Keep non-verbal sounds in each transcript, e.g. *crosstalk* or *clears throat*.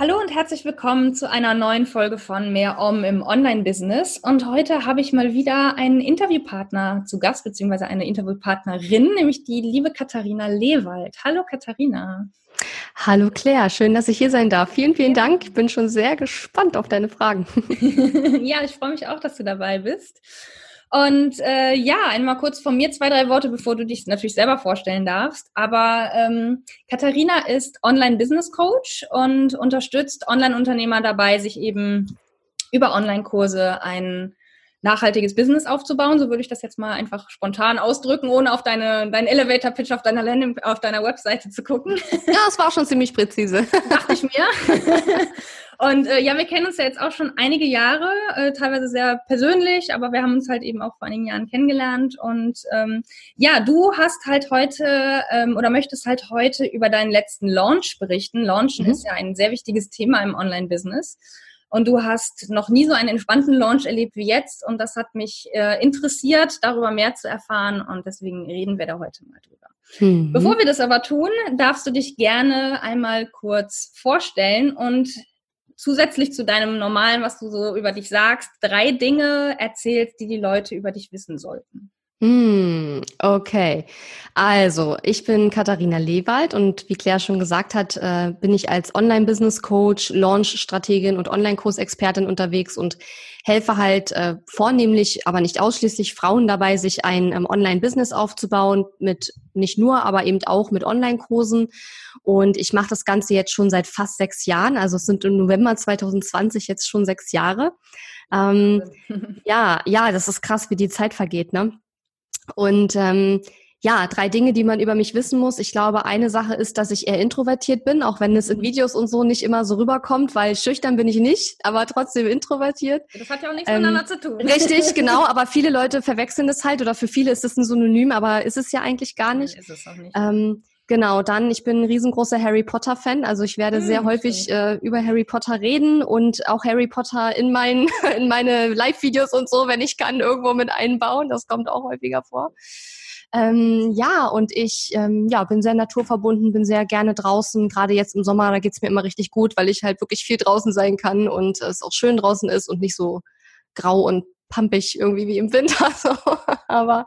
Hallo und herzlich willkommen zu einer neuen Folge von Mehr Om im Online-Business. Und heute habe ich mal wieder einen Interviewpartner zu Gast, beziehungsweise eine Interviewpartnerin, nämlich die liebe Katharina Lewald. Hallo Katharina. Hallo Claire, schön, dass ich hier sein darf. Vielen, vielen ja. Dank. Ich bin schon sehr gespannt auf deine Fragen. *laughs* ja, ich freue mich auch, dass du dabei bist. Und äh, ja, einmal kurz von mir zwei, drei Worte, bevor du dich natürlich selber vorstellen darfst. Aber ähm, Katharina ist Online-Business-Coach und unterstützt Online-Unternehmer dabei, sich eben über Online-Kurse ein nachhaltiges Business aufzubauen. So würde ich das jetzt mal einfach spontan ausdrücken, ohne auf deine, deinen Elevator-Pitch auf deiner Landing, auf deiner Webseite zu gucken. Ja, es war schon ziemlich präzise. Dachte ich mir. *laughs* Und äh, ja, wir kennen uns ja jetzt auch schon einige Jahre, äh, teilweise sehr persönlich, aber wir haben uns halt eben auch vor einigen Jahren kennengelernt. Und ähm, ja, du hast halt heute ähm, oder möchtest halt heute über deinen letzten Launch berichten. Launchen mhm. ist ja ein sehr wichtiges Thema im Online-Business. Und du hast noch nie so einen entspannten Launch erlebt wie jetzt. Und das hat mich äh, interessiert, darüber mehr zu erfahren. Und deswegen reden wir da heute mal drüber. Mhm. Bevor wir das aber tun, darfst du dich gerne einmal kurz vorstellen und zusätzlich zu deinem normalen, was du so über dich sagst, drei Dinge erzählst, die die Leute über dich wissen sollten. Hm, okay. Also, ich bin Katharina Lewald und wie Claire schon gesagt hat, äh, bin ich als Online-Business-Coach, Launch-Strategin und Online-Kursexpertin unterwegs und helfe halt äh, vornehmlich, aber nicht ausschließlich Frauen dabei, sich ein ähm, Online-Business aufzubauen mit nicht nur, aber eben auch mit Online-Kursen. Und ich mache das Ganze jetzt schon seit fast sechs Jahren. Also es sind im November 2020 jetzt schon sechs Jahre. Ähm, *laughs* ja, ja, das ist krass, wie die Zeit vergeht, ne? Und ähm, ja, drei Dinge, die man über mich wissen muss. Ich glaube, eine Sache ist, dass ich eher introvertiert bin, auch wenn es in Videos und so nicht immer so rüberkommt, weil schüchtern bin ich nicht, aber trotzdem introvertiert. Das hat ja auch nichts ähm, miteinander zu tun. Richtig, *laughs* genau, aber viele Leute verwechseln das halt oder für viele ist es ein Synonym, aber ist es ja eigentlich gar nicht. Ist es auch nicht. Ähm, Genau, dann, ich bin ein riesengroßer Harry Potter-Fan. Also ich werde hm, sehr häufig äh, über Harry Potter reden und auch Harry Potter in, mein, *laughs* in meine Live-Videos und so, wenn ich kann, irgendwo mit einbauen. Das kommt auch häufiger vor. Ähm, ja, und ich ähm, ja, bin sehr naturverbunden, bin sehr gerne draußen. Gerade jetzt im Sommer, da geht's mir immer richtig gut, weil ich halt wirklich viel draußen sein kann und es auch schön draußen ist und nicht so grau und pampig irgendwie wie im Winter. *laughs* So. Aber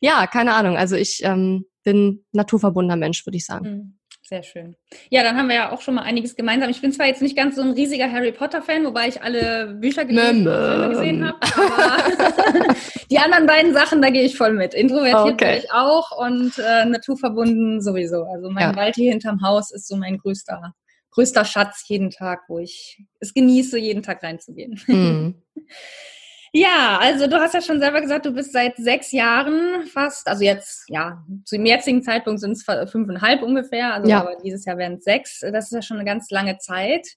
ja, keine Ahnung. Also ich ähm, bin naturverbundener Mensch, würde ich sagen. Mhm. Sehr schön. Ja, dann haben wir ja auch schon mal einiges gemeinsam. Ich bin zwar jetzt nicht ganz so ein riesiger Harry Potter-Fan, wobei ich alle Bücher gelesen Filme gesehen habe, aber *laughs* die anderen beiden Sachen, da gehe ich voll mit. Introvertiert okay. bin ich auch und äh, naturverbunden sowieso. Also mein ja. Wald hier hinterm Haus ist so mein größter, größter Schatz jeden Tag, wo ich es genieße, jeden Tag reinzugehen. Mhm. *laughs* Ja, also du hast ja schon selber gesagt, du bist seit sechs Jahren fast, also jetzt, ja, zu dem jetzigen Zeitpunkt sind es fünfeinhalb ungefähr, also ja. aber dieses Jahr werden es sechs. Das ist ja schon eine ganz lange Zeit.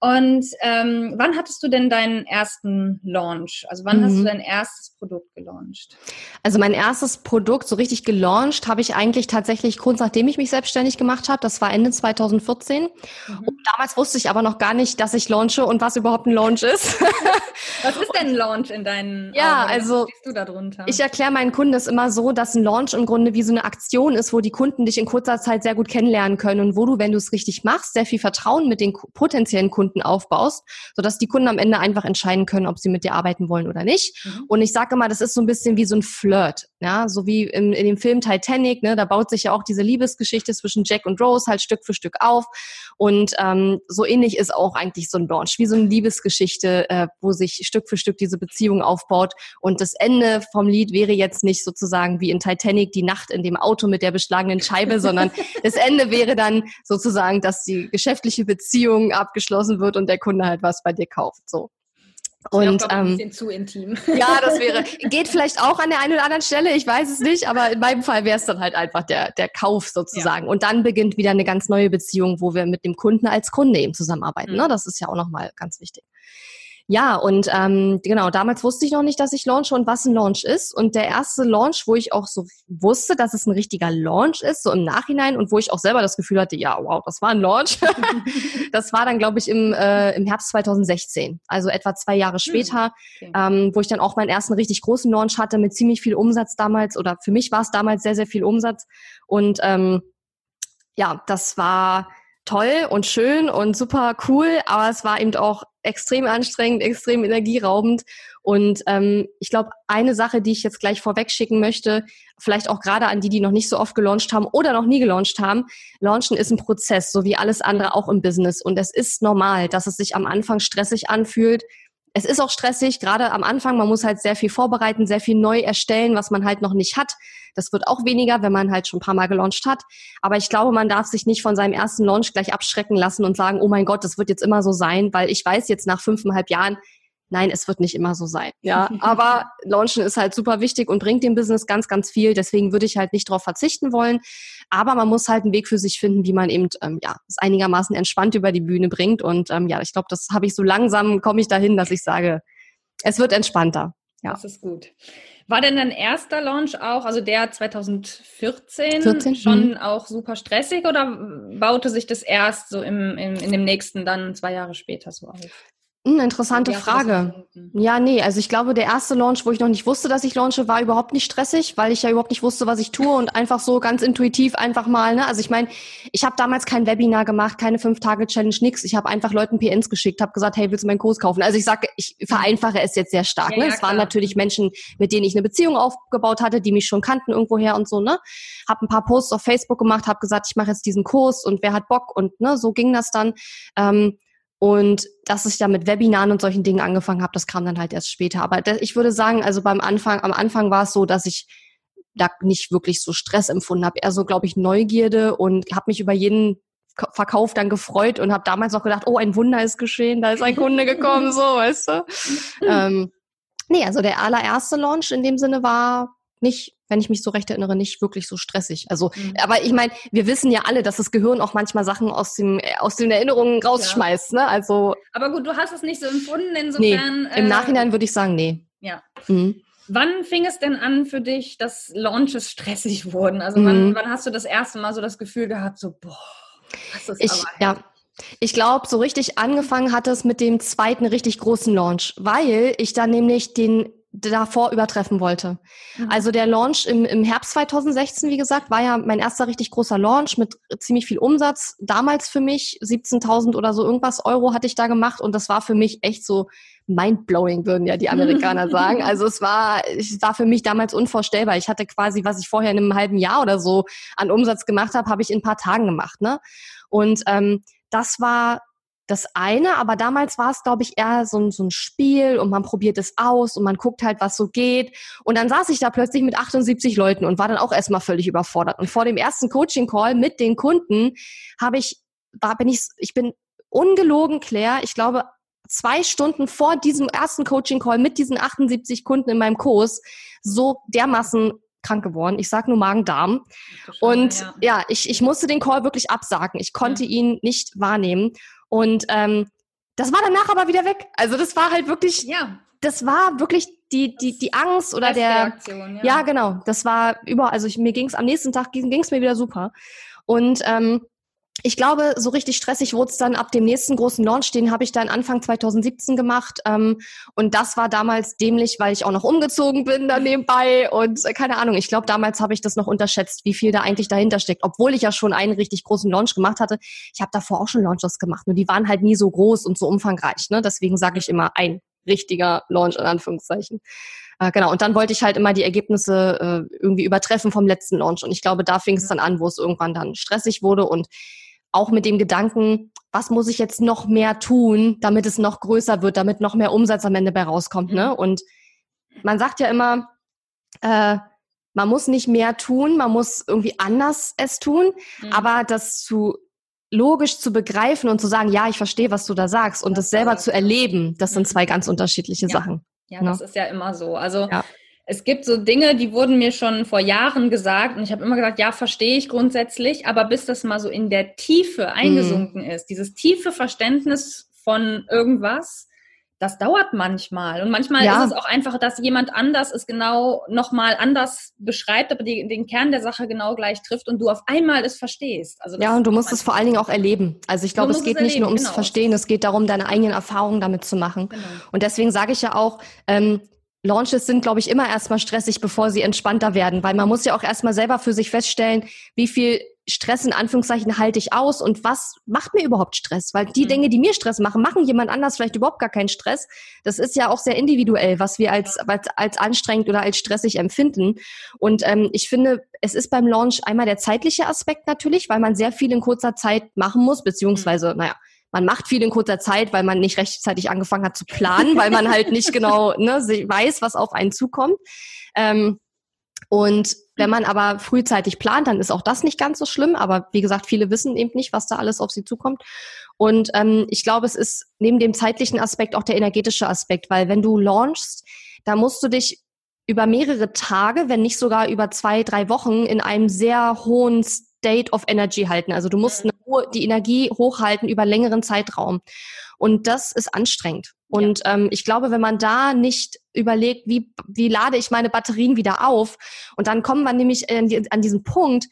Und ähm, wann hattest du denn deinen ersten Launch? Also wann mhm. hast du mhm. dein erstes Produkt gelauncht? Also mein erstes Produkt so richtig gelauncht habe ich eigentlich tatsächlich kurz nachdem ich mich selbstständig gemacht habe. Das war Ende 2014. Mhm. Und damals wusste ich aber noch gar nicht, dass ich launche und was überhaupt ein Launch ist. *laughs* was ist denn ein Launch in deinen Ja, Augen? also ich erkläre meinen Kunden das immer so, dass ein Launch im Grunde wie so eine Aktion ist, wo die Kunden dich in kurzer Zeit sehr gut kennenlernen können und wo du, wenn du es richtig machst, sehr viel Vertrauen mit den potenziellen Kunden Kunden aufbaust, sodass die Kunden am Ende einfach entscheiden können, ob sie mit dir arbeiten wollen oder nicht. Mhm. Und ich sage immer, das ist so ein bisschen wie so ein Flirt, ja, so wie in, in dem Film Titanic, ne, da baut sich ja auch diese Liebesgeschichte zwischen Jack und Rose halt Stück für Stück auf. Und ähm, so ähnlich ist auch eigentlich so ein Launch, wie so eine Liebesgeschichte, äh, wo sich Stück für Stück diese Beziehung aufbaut. Und das Ende vom Lied wäre jetzt nicht sozusagen wie in Titanic die Nacht in dem Auto mit der beschlagenen Scheibe, sondern *laughs* das Ende wäre dann sozusagen, dass die geschäftliche Beziehung abgeschlossen wird und der Kunde halt was bei dir kauft. So. Und ja, ähm, ein bisschen zu intim. Ja, das *laughs* wäre, geht vielleicht auch an der einen oder anderen Stelle, ich weiß es nicht, aber in meinem Fall wäre es dann halt einfach der, der Kauf sozusagen. Ja. Und dann beginnt wieder eine ganz neue Beziehung, wo wir mit dem Kunden als Kunde eben zusammenarbeiten. Mhm. Ne? Das ist ja auch nochmal ganz wichtig. Ja, und ähm, genau, damals wusste ich noch nicht, dass ich launche und was ein Launch ist. Und der erste Launch, wo ich auch so wusste, dass es ein richtiger Launch ist, so im Nachhinein und wo ich auch selber das Gefühl hatte, ja, wow, das war ein Launch. *laughs* das war dann, glaube ich, im, äh, im Herbst 2016, also etwa zwei Jahre hm, später, okay. ähm, wo ich dann auch meinen ersten richtig großen Launch hatte mit ziemlich viel Umsatz damals oder für mich war es damals sehr, sehr viel Umsatz. Und ähm, ja, das war toll und schön und super cool, aber es war eben auch extrem anstrengend, extrem energieraubend. Und ähm, ich glaube, eine Sache, die ich jetzt gleich vorweg schicken möchte, vielleicht auch gerade an die, die noch nicht so oft gelauncht haben oder noch nie gelauncht haben, Launchen ist ein Prozess, so wie alles andere auch im Business. Und es ist normal, dass es sich am Anfang stressig anfühlt, es ist auch stressig, gerade am Anfang. Man muss halt sehr viel vorbereiten, sehr viel neu erstellen, was man halt noch nicht hat. Das wird auch weniger, wenn man halt schon ein paar Mal gelauncht hat. Aber ich glaube, man darf sich nicht von seinem ersten Launch gleich abschrecken lassen und sagen, oh mein Gott, das wird jetzt immer so sein, weil ich weiß jetzt nach fünfeinhalb Jahren, Nein, es wird nicht immer so sein. Ja, *laughs* aber Launchen ist halt super wichtig und bringt dem Business ganz, ganz viel. Deswegen würde ich halt nicht darauf verzichten wollen. Aber man muss halt einen Weg für sich finden, wie man eben ähm, ja es einigermaßen entspannt über die Bühne bringt. Und ähm, ja, ich glaube, das habe ich so langsam komme ich dahin, dass ich sage, es wird entspannter. Ja. Das ist gut. War denn dein erster Launch auch, also der 2014, 14? schon mhm. auch super stressig oder baute sich das erst so im, im, in dem nächsten dann zwei Jahre später so auf? Eine interessante Frage. Ja, nee, also ich glaube, der erste Launch, wo ich noch nicht wusste, dass ich launche, war überhaupt nicht stressig, weil ich ja überhaupt nicht wusste, was ich tue und einfach so ganz intuitiv einfach mal, ne? Also ich meine, ich habe damals kein Webinar gemacht, keine Fünf-Tage-Challenge, nix. Ich habe einfach Leuten PNs geschickt, habe gesagt, hey, willst du meinen Kurs kaufen? Also ich sage, ich vereinfache es jetzt sehr stark. Ja, ne? Ja, es waren natürlich Menschen, mit denen ich eine Beziehung aufgebaut hatte, die mich schon kannten irgendwoher und so, ne? Hab ein paar Posts auf Facebook gemacht, habe gesagt, ich mache jetzt diesen Kurs und wer hat Bock und ne, so ging das dann. Ähm, und dass ich da mit Webinaren und solchen Dingen angefangen habe, das kam dann halt erst später. Aber ich würde sagen, also beim Anfang, am Anfang war es so, dass ich da nicht wirklich so Stress empfunden habe. Eher so, glaube ich, Neugierde und habe mich über jeden Verkauf dann gefreut und habe damals auch gedacht, oh, ein Wunder ist geschehen, da ist ein Kunde gekommen, so, weißt du. *laughs* ähm, nee, also der allererste Launch in dem Sinne war nicht wenn ich mich so recht erinnere, nicht wirklich so stressig. Also, mhm. aber ich meine, wir wissen ja alle, dass das Gehirn auch manchmal Sachen aus dem aus den Erinnerungen rausschmeißt. Ja. Ne? Also. Aber gut, du hast es nicht so empfunden. Insofern. Nee, Im äh, Nachhinein würde ich sagen, nee. Ja. Mhm. Wann fing es denn an für dich, dass Launches stressig wurden? Also wann, mhm. wann hast du das erste Mal so das Gefühl gehabt, so boah, das ist ich, aber ja. Ich glaube, so richtig angefangen hat es mit dem zweiten richtig großen Launch, weil ich dann nämlich den davor übertreffen wollte. Mhm. Also der Launch im, im Herbst 2016, wie gesagt, war ja mein erster richtig großer Launch mit ziemlich viel Umsatz. Damals für mich 17.000 oder so irgendwas Euro hatte ich da gemacht und das war für mich echt so mindblowing, würden ja die Amerikaner *laughs* sagen. Also es war, es war für mich damals unvorstellbar. Ich hatte quasi, was ich vorher in einem halben Jahr oder so an Umsatz gemacht habe, habe ich in ein paar Tagen gemacht. Ne? Und ähm, das war das eine, aber damals war es, glaube ich, eher so ein, so ein Spiel und man probiert es aus und man guckt halt, was so geht. Und dann saß ich da plötzlich mit 78 Leuten und war dann auch erstmal völlig überfordert. Und vor dem ersten Coaching-Call mit den Kunden habe ich, war, bin ich, ich bin ungelogen, Claire, ich glaube, zwei Stunden vor diesem ersten Coaching-Call mit diesen 78 Kunden in meinem Kurs so dermaßen krank geworden. Ich sag nur Magen-Darm. Und ja, ja ich, ich musste den Call wirklich absagen. Ich konnte ja. ihn nicht wahrnehmen. Und ähm, das war danach aber wieder weg. Also das war halt wirklich, ja. das war wirklich die, die, die Angst oder der, ja. ja. genau, das war über, also ich, mir ging es am nächsten Tag, ging es mir wieder super. Und ähm, ich glaube, so richtig stressig wurde es dann ab dem nächsten großen Launch, den habe ich dann Anfang 2017 gemacht. Ähm, und das war damals dämlich, weil ich auch noch umgezogen bin da nebenbei. Und äh, keine Ahnung, ich glaube, damals habe ich das noch unterschätzt, wie viel da eigentlich dahinter steckt. Obwohl ich ja schon einen richtig großen Launch gemacht hatte. Ich habe davor auch schon Launches gemacht, nur die waren halt nie so groß und so umfangreich. Ne? Deswegen sage ich immer ein richtiger Launch in Anführungszeichen. Äh, genau, und dann wollte ich halt immer die Ergebnisse äh, irgendwie übertreffen vom letzten Launch. Und ich glaube, da fing es dann an, wo es irgendwann dann stressig wurde und auch mit dem Gedanken, was muss ich jetzt noch mehr tun, damit es noch größer wird, damit noch mehr Umsatz am Ende bei rauskommt. Ne? Mhm. Und man sagt ja immer, äh, man muss nicht mehr tun, man muss irgendwie anders es tun, mhm. aber das zu logisch zu begreifen und zu sagen, ja, ich verstehe, was du da sagst und das, das selber zu erleben, das sind mhm. zwei ganz unterschiedliche ja. Sachen. Ja, ne? das ist ja immer so. Also ja. Es gibt so Dinge, die wurden mir schon vor Jahren gesagt und ich habe immer gesagt, ja, verstehe ich grundsätzlich, aber bis das mal so in der Tiefe eingesunken mhm. ist, dieses tiefe Verständnis von irgendwas, das dauert manchmal. Und manchmal ja. ist es auch einfach, dass jemand anders es genau nochmal anders beschreibt, aber die, den Kern der Sache genau gleich trifft und du auf einmal es verstehst. Also ja, und du musst es vor allen Dingen auch erleben. Also ich glaube, es geht es nicht nur ums genau. Verstehen, es geht darum, deine eigenen Erfahrungen damit zu machen. Genau. Und deswegen sage ich ja auch, ähm, Launches sind, glaube ich, immer erstmal stressig, bevor sie entspannter werden, weil man muss ja auch erstmal selber für sich feststellen, wie viel Stress in Anführungszeichen halte ich aus und was macht mir überhaupt Stress? Weil die mhm. Dinge, die mir Stress machen, machen jemand anders vielleicht überhaupt gar keinen Stress. Das ist ja auch sehr individuell, was wir als, als, als anstrengend oder als stressig empfinden. Und ähm, ich finde, es ist beim Launch einmal der zeitliche Aspekt natürlich, weil man sehr viel in kurzer Zeit machen muss, beziehungsweise, mhm. naja, man macht viel in kurzer Zeit, weil man nicht rechtzeitig angefangen hat zu planen, weil man halt nicht genau *laughs* ne, weiß, was auf einen zukommt. Ähm, und wenn man aber frühzeitig plant, dann ist auch das nicht ganz so schlimm. Aber wie gesagt, viele wissen eben nicht, was da alles auf sie zukommt. Und ähm, ich glaube, es ist neben dem zeitlichen Aspekt auch der energetische Aspekt, weil wenn du launchst, da musst du dich über mehrere Tage, wenn nicht sogar über zwei, drei Wochen in einem sehr hohen State of Energy halten. Also du musst eine, die Energie hochhalten über längeren Zeitraum. Und das ist anstrengend. Und ja. ähm, ich glaube, wenn man da nicht überlegt, wie, wie lade ich meine Batterien wieder auf, und dann kommen wir nämlich an, die, an diesen Punkt,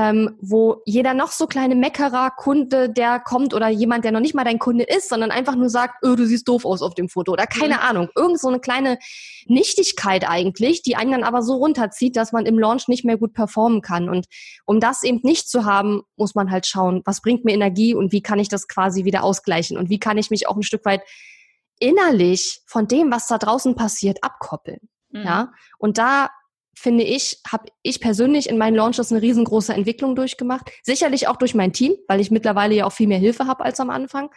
ähm, wo jeder noch so kleine Meckerer Kunde, der kommt oder jemand, der noch nicht mal dein Kunde ist, sondern einfach nur sagt, oh, du siehst doof aus auf dem Foto oder keine mhm. Ahnung, irgend so eine kleine Nichtigkeit eigentlich, die einen dann aber so runterzieht, dass man im Launch nicht mehr gut performen kann. Und um das eben nicht zu haben, muss man halt schauen, was bringt mir Energie und wie kann ich das quasi wieder ausgleichen und wie kann ich mich auch ein Stück weit innerlich von dem, was da draußen passiert, abkoppeln. Mhm. Ja, und da finde ich, habe ich persönlich in meinen Launches eine riesengroße Entwicklung durchgemacht. Sicherlich auch durch mein Team, weil ich mittlerweile ja auch viel mehr Hilfe habe als am Anfang.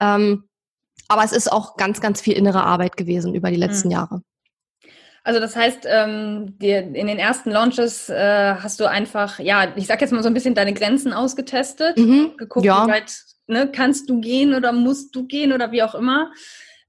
Ähm, aber es ist auch ganz, ganz viel innere Arbeit gewesen über die letzten mhm. Jahre. Also das heißt, ähm, dir, in den ersten Launches äh, hast du einfach, ja, ich sag jetzt mal so ein bisschen deine Grenzen ausgetestet, mhm, geguckt, ja. wie weit ne, kannst du gehen oder musst du gehen oder wie auch immer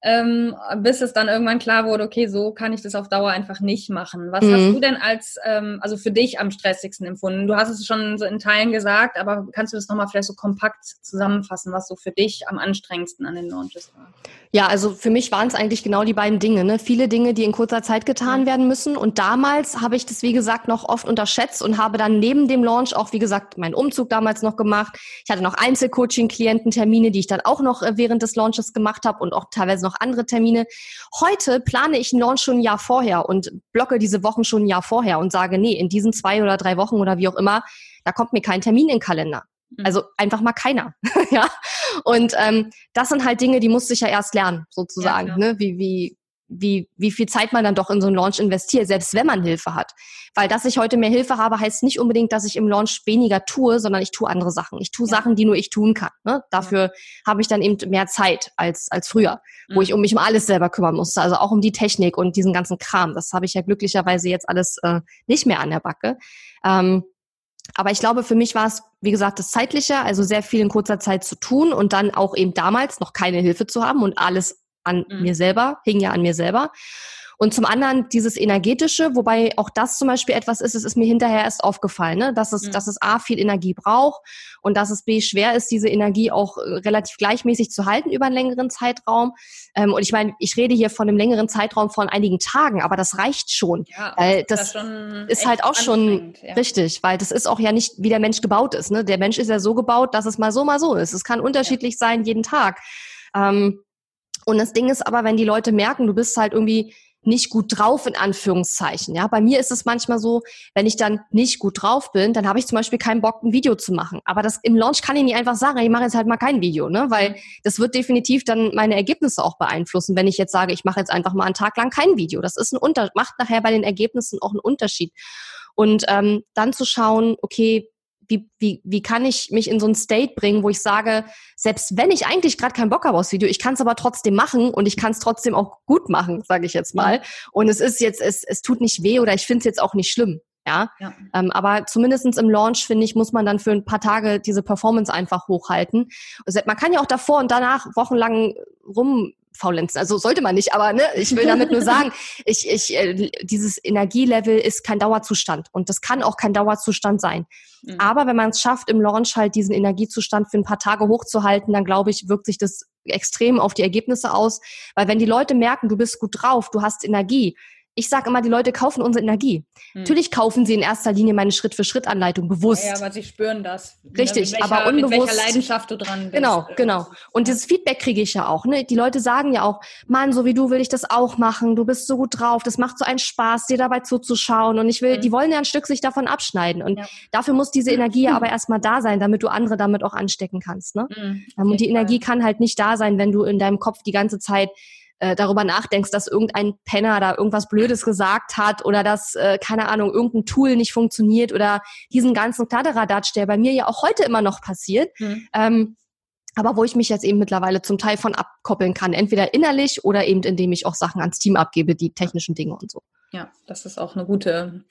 ähm, bis es dann irgendwann klar wurde, okay, so kann ich das auf Dauer einfach nicht machen. Was mhm. hast du denn als, ähm, also für dich am stressigsten empfunden? Du hast es schon so in Teilen gesagt, aber kannst du das nochmal vielleicht so kompakt zusammenfassen, was so für dich am anstrengendsten an den Launches war? Ja, also für mich waren es eigentlich genau die beiden Dinge. Ne? Viele Dinge, die in kurzer Zeit getan mhm. werden müssen. Und damals habe ich das, wie gesagt, noch oft unterschätzt und habe dann neben dem Launch auch, wie gesagt, meinen Umzug damals noch gemacht. Ich hatte noch Einzelcoaching-Kliententermine, die ich dann auch noch äh, während des Launches gemacht habe und auch teilweise noch andere Termine. Heute plane ich einen Launch schon ein Jahr vorher und blocke diese Wochen schon ein Jahr vorher und sage, nee, in diesen zwei oder drei Wochen oder wie auch immer, da kommt mir kein Termin in den Kalender. Mhm. Also einfach mal keiner. *laughs* ja. Und ähm, das sind halt Dinge, die muss ich ja erst lernen, sozusagen. Ja, ne? Wie, wie, wie, wie viel Zeit man dann doch in so einen Launch investiert, selbst wenn man Hilfe hat. Weil dass ich heute mehr Hilfe habe, heißt nicht unbedingt, dass ich im Launch weniger tue, sondern ich tue andere Sachen. Ich tue ja. Sachen, die nur ich tun kann. Ne? Dafür ja. habe ich dann eben mehr Zeit als, als früher, mhm. wo ich um mich um alles selber kümmern musste. Also auch um die Technik und diesen ganzen Kram. Das habe ich ja glücklicherweise jetzt alles äh, nicht mehr an der Backe. Ähm, aber ich glaube, für mich war es, wie gesagt, das Zeitliche, also sehr viel in kurzer Zeit zu tun und dann auch eben damals noch keine Hilfe zu haben und alles an mhm. mir selber, hing ja an mir selber. Und zum anderen dieses energetische, wobei auch das zum Beispiel etwas ist, es ist mir hinterher erst aufgefallen, ne? dass, es, mhm. dass es A viel Energie braucht und dass es B schwer ist, diese Energie auch äh, relativ gleichmäßig zu halten über einen längeren Zeitraum. Ähm, und ich meine, ich rede hier von einem längeren Zeitraum von einigen Tagen, aber das reicht schon. Ja, weil das, das ist halt auch schon ja. richtig, weil das ist auch ja nicht, wie der Mensch gebaut ist. Ne? Der Mensch ist ja so gebaut, dass es mal so, mal so ist. Es kann unterschiedlich ja. sein jeden Tag. Ähm, und das Ding ist aber, wenn die Leute merken, du bist halt irgendwie nicht gut drauf, in Anführungszeichen. Ja, bei mir ist es manchmal so, wenn ich dann nicht gut drauf bin, dann habe ich zum Beispiel keinen Bock, ein Video zu machen. Aber das im Launch kann ich nicht einfach sagen, ich mache jetzt halt mal kein Video, ne? Weil mhm. das wird definitiv dann meine Ergebnisse auch beeinflussen, wenn ich jetzt sage, ich mache jetzt einfach mal einen Tag lang kein Video. Das ist ein Unter macht nachher bei den Ergebnissen auch einen Unterschied. Und ähm, dann zu schauen, okay, wie, wie, wie kann ich mich in so ein State bringen, wo ich sage, selbst wenn ich eigentlich gerade keinen Bock habe aufs Video, ich kann es aber trotzdem machen und ich kann es trotzdem auch gut machen, sage ich jetzt mal. Und es ist jetzt, es, es tut nicht weh oder ich finde es jetzt auch nicht schlimm. Ja, ja. Ähm, aber zumindestens im Launch, finde ich, muss man dann für ein paar Tage diese Performance einfach hochhalten. Also man kann ja auch davor und danach wochenlang rum faulenzen. Also sollte man nicht, aber ne, ich will damit nur *laughs* sagen, ich, ich, äh, dieses Energielevel ist kein Dauerzustand und das kann auch kein Dauerzustand sein. Mhm. Aber wenn man es schafft, im Launch halt diesen Energiezustand für ein paar Tage hochzuhalten, dann glaube ich, wirkt sich das extrem auf die Ergebnisse aus. Weil wenn die Leute merken, du bist gut drauf, du hast Energie, ich sage immer, die Leute kaufen unsere Energie. Hm. Natürlich kaufen sie in erster Linie meine Schritt-für-Schritt-Anleitung bewusst. Ja, aber sie spüren das. Richtig, welcher, aber unbewusst. Mit welcher Leidenschaft du dran bist. Genau, genau. Und dieses Feedback kriege ich ja auch. Ne? Die Leute sagen ja auch, Mann, so wie du will ich das auch machen. Du bist so gut drauf. Das macht so einen Spaß, dir dabei zuzuschauen. Und ich will, hm. die wollen ja ein Stück sich davon abschneiden. Und ja. dafür muss diese Energie hm. aber erstmal da sein, damit du andere damit auch anstecken kannst. Ne? Hm. Und die Energie kann halt nicht da sein, wenn du in deinem Kopf die ganze Zeit äh, darüber nachdenkst, dass irgendein Penner da irgendwas Blödes gesagt hat oder dass, äh, keine Ahnung, irgendein Tool nicht funktioniert oder diesen ganzen Kladderadatsch, der bei mir ja auch heute immer noch passiert. Mhm. Ähm, aber wo ich mich jetzt eben mittlerweile zum Teil von abkoppeln kann, entweder innerlich oder eben indem ich auch Sachen ans Team abgebe, die technischen Dinge und so. Ja, das ist auch eine gute,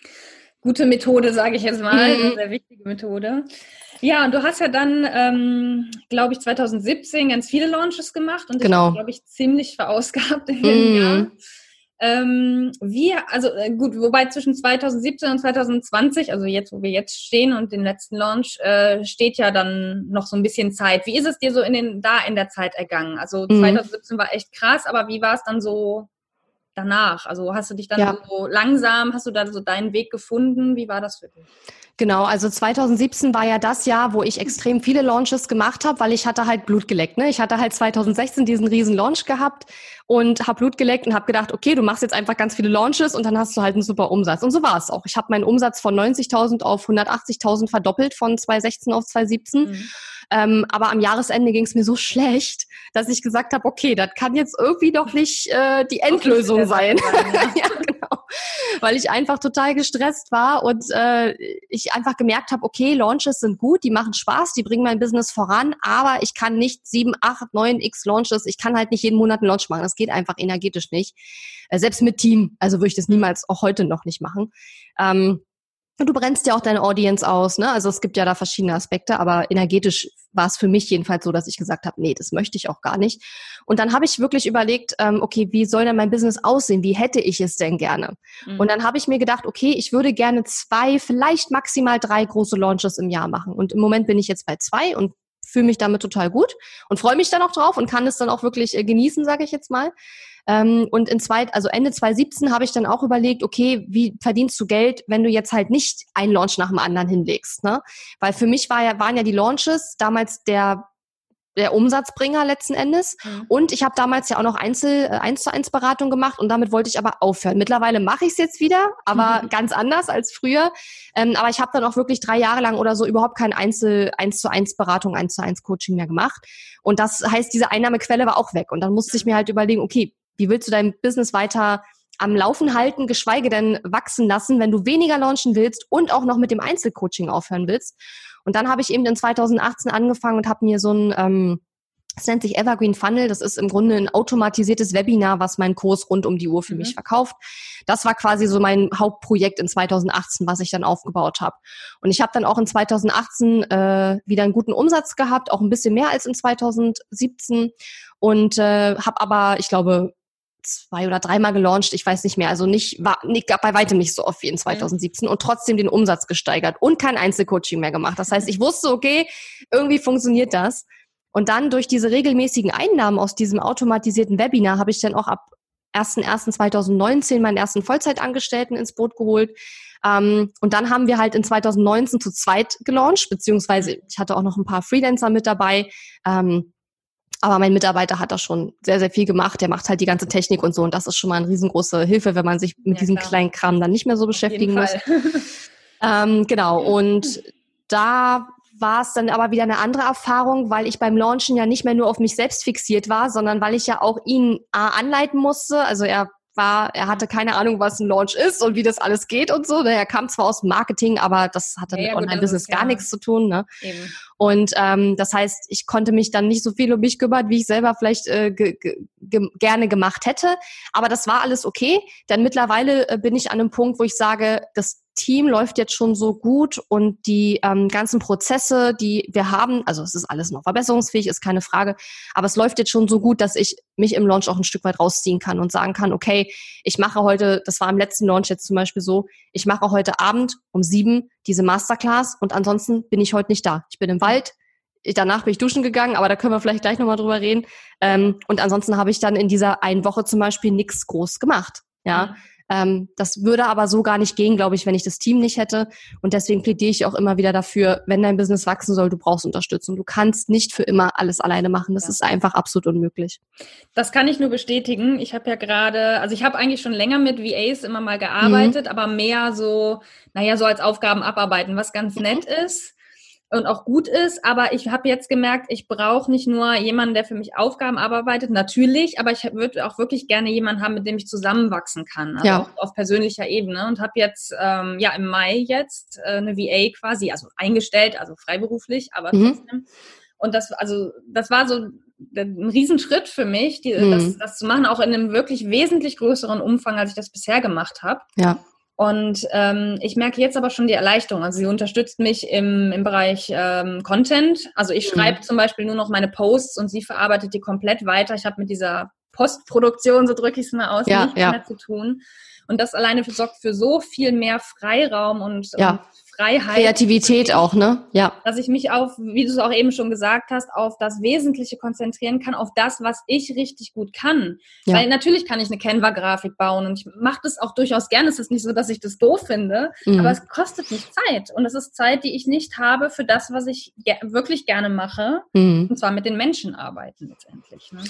gute Methode, sage ich jetzt mal, mhm. eine sehr wichtige Methode. Ja, und du hast ja dann, ähm, glaube ich, 2017 ganz viele Launches gemacht und genau. glaube ich, ziemlich verausgabt in dem mm. Jahr. Ähm, wie, also äh, gut, wobei zwischen 2017 und 2020, also jetzt, wo wir jetzt stehen und den letzten Launch, äh, steht ja dann noch so ein bisschen Zeit. Wie ist es dir so in den, da in der Zeit ergangen? Also mm. 2017 war echt krass, aber wie war es dann so danach? Also hast du dich dann ja. so langsam, hast du da so deinen Weg gefunden? Wie war das für dich? Genau, also 2017 war ja das Jahr, wo ich extrem viele Launches gemacht habe, weil ich hatte halt Blut geleckt. Ne? Ich hatte halt 2016 diesen riesen Launch gehabt und habe Blut geleckt und habe gedacht, okay, du machst jetzt einfach ganz viele Launches und dann hast du halt einen super Umsatz. Und so war es auch. Ich habe meinen Umsatz von 90.000 auf 180.000 verdoppelt von 2016 auf 2017. Mhm. Ähm, aber am Jahresende ging es mir so schlecht, dass ich gesagt habe, okay, das kann jetzt irgendwie doch nicht äh, die Endlösung sein. *laughs* ja, genau. Weil ich einfach total gestresst war und äh, ich einfach gemerkt habe, okay, Launches sind gut, die machen Spaß, die bringen mein Business voran, aber ich kann nicht sieben, acht, neun x Launches, ich kann halt nicht jeden Monat einen Launch machen. Das geht einfach energetisch nicht. Äh, selbst mit Team, also würde ich das niemals auch heute noch nicht machen. Ähm, du brennst ja auch deine Audience aus, ne? Also es gibt ja da verschiedene Aspekte, aber energetisch war es für mich jedenfalls so, dass ich gesagt habe, nee, das möchte ich auch gar nicht. Und dann habe ich wirklich überlegt, ähm, okay, wie soll denn mein Business aussehen? Wie hätte ich es denn gerne? Mhm. Und dann habe ich mir gedacht, okay, ich würde gerne zwei, vielleicht maximal drei große Launches im Jahr machen. Und im Moment bin ich jetzt bei zwei und fühle mich damit total gut und freue mich dann auch drauf und kann es dann auch wirklich äh, genießen, sage ich jetzt mal. Ähm, und in zwei, also Ende 2017 habe ich dann auch überlegt, okay, wie verdienst du Geld, wenn du jetzt halt nicht einen Launch nach dem anderen hinlegst, ne? Weil für mich war ja, waren ja die Launches damals der der Umsatzbringer letzten Endes. Mhm. Und ich habe damals ja auch noch Einzel, äh, eins zu eins Beratung gemacht und damit wollte ich aber aufhören. Mittlerweile mache ich es jetzt wieder, aber mhm. ganz anders als früher. Ähm, aber ich habe dann auch wirklich drei Jahre lang oder so überhaupt kein Einzel eins zu eins Beratung, eins zu eins Coaching mehr gemacht. Und das heißt, diese Einnahmequelle war auch weg. Und dann musste ich mir halt überlegen, okay, wie willst du dein Business weiter am Laufen halten, geschweige denn wachsen lassen, wenn du weniger launchen willst und auch noch mit dem Einzelcoaching aufhören willst. Und dann habe ich eben in 2018 angefangen und habe mir so ein, ähm, das nennt sich Evergreen Funnel. Das ist im Grunde ein automatisiertes Webinar, was meinen Kurs rund um die Uhr für mhm. mich verkauft. Das war quasi so mein Hauptprojekt in 2018, was ich dann aufgebaut habe. Und ich habe dann auch in 2018 äh, wieder einen guten Umsatz gehabt, auch ein bisschen mehr als in 2017 und äh, habe aber, ich glaube, zwei oder dreimal gelauncht, ich weiß nicht mehr, also nicht, war nicht, bei weitem nicht so oft wie in 2017 und trotzdem den Umsatz gesteigert und kein Einzelcoaching mehr gemacht. Das heißt, ich wusste, okay, irgendwie funktioniert das. Und dann durch diese regelmäßigen Einnahmen aus diesem automatisierten Webinar habe ich dann auch ab 1.1.2019 meinen ersten Vollzeitangestellten ins Boot geholt. Ähm, und dann haben wir halt in 2019 zu zweit gelauncht, beziehungsweise ich hatte auch noch ein paar Freelancer mit dabei. Ähm, aber mein Mitarbeiter hat da schon sehr, sehr viel gemacht. Der macht halt die ganze Technik und so. Und das ist schon mal eine riesengroße Hilfe, wenn man sich mit ja, diesem klar. kleinen Kram dann nicht mehr so beschäftigen muss. *laughs* ähm, genau. Und da war es dann aber wieder eine andere Erfahrung, weil ich beim Launchen ja nicht mehr nur auf mich selbst fixiert war, sondern weil ich ja auch ihn A, anleiten musste. Also er war, er hatte keine Ahnung, was ein Launch ist und wie das alles geht und so. Er kam zwar aus Marketing, aber das hatte ja, mit Online-Business gar nichts zu tun. Ne? Eben. Und ähm, das heißt, ich konnte mich dann nicht so viel um mich kümmern, wie ich selber vielleicht äh, ge ge gerne gemacht hätte. Aber das war alles okay, denn mittlerweile äh, bin ich an einem Punkt, wo ich sage, das Team läuft jetzt schon so gut und die ähm, ganzen Prozesse, die wir haben, also es ist alles noch verbesserungsfähig, ist keine Frage, aber es läuft jetzt schon so gut, dass ich mich im Launch auch ein Stück weit rausziehen kann und sagen kann, okay, ich mache heute, das war im letzten Launch jetzt zum Beispiel so, ich mache heute Abend um sieben diese Masterclass und ansonsten bin ich heute nicht da. Ich bin im Wald, danach bin ich duschen gegangen, aber da können wir vielleicht gleich nochmal drüber reden. Ähm, und ansonsten habe ich dann in dieser einen Woche zum Beispiel nichts groß gemacht. Ja. Ähm, das würde aber so gar nicht gehen, glaube ich, wenn ich das Team nicht hätte. Und deswegen plädiere ich auch immer wieder dafür, wenn dein Business wachsen soll, du brauchst Unterstützung. Du kannst nicht für immer alles alleine machen. Das ja. ist einfach absolut unmöglich. Das kann ich nur bestätigen. Ich habe ja gerade, also ich habe eigentlich schon länger mit VAs immer mal gearbeitet, mhm. aber mehr so, naja, so als Aufgaben abarbeiten, was ganz mhm. nett ist und auch gut ist. Aber ich habe jetzt gemerkt, ich brauche nicht nur jemanden, der für mich Aufgaben abarbeitet, natürlich, aber ich würde auch wirklich gerne jemanden haben, mit dem ich zusammenwachsen kann, also ja. auf persönlicher Ebene. Und habe jetzt ja im Mai jetzt äh, eine VA quasi, also eingestellt, also freiberuflich, aber mhm. trotzdem. Und das, also das war so ein Riesenschritt für mich, die, mhm. das, das zu machen, auch in einem wirklich wesentlich größeren Umfang, als ich das bisher gemacht habe. Ja. Und ähm, ich merke jetzt aber schon die Erleichterung. Also sie unterstützt mich im, im Bereich ähm, Content. Also ich mhm. schreibe zum Beispiel nur noch meine Posts und sie verarbeitet die komplett weiter. Ich habe mit dieser Postproduktion, so drücke ich es mal aus, ja, nichts ja. mehr zu tun. Und das alleine sorgt für so viel mehr Freiraum und, ja. und Freiheit. Kreativität auch, ne? Ja. Dass ich mich auf, wie du es auch eben schon gesagt hast, auf das Wesentliche konzentrieren kann, auf das, was ich richtig gut kann. Ja. Weil natürlich kann ich eine Canva-Grafik bauen und ich mache das auch durchaus gerne. Es ist nicht so, dass ich das doof finde, mhm. aber es kostet mich Zeit. Und es ist Zeit, die ich nicht habe für das, was ich ge wirklich gerne mache. Mhm. Und zwar mit den Menschen arbeiten letztendlich. Ne?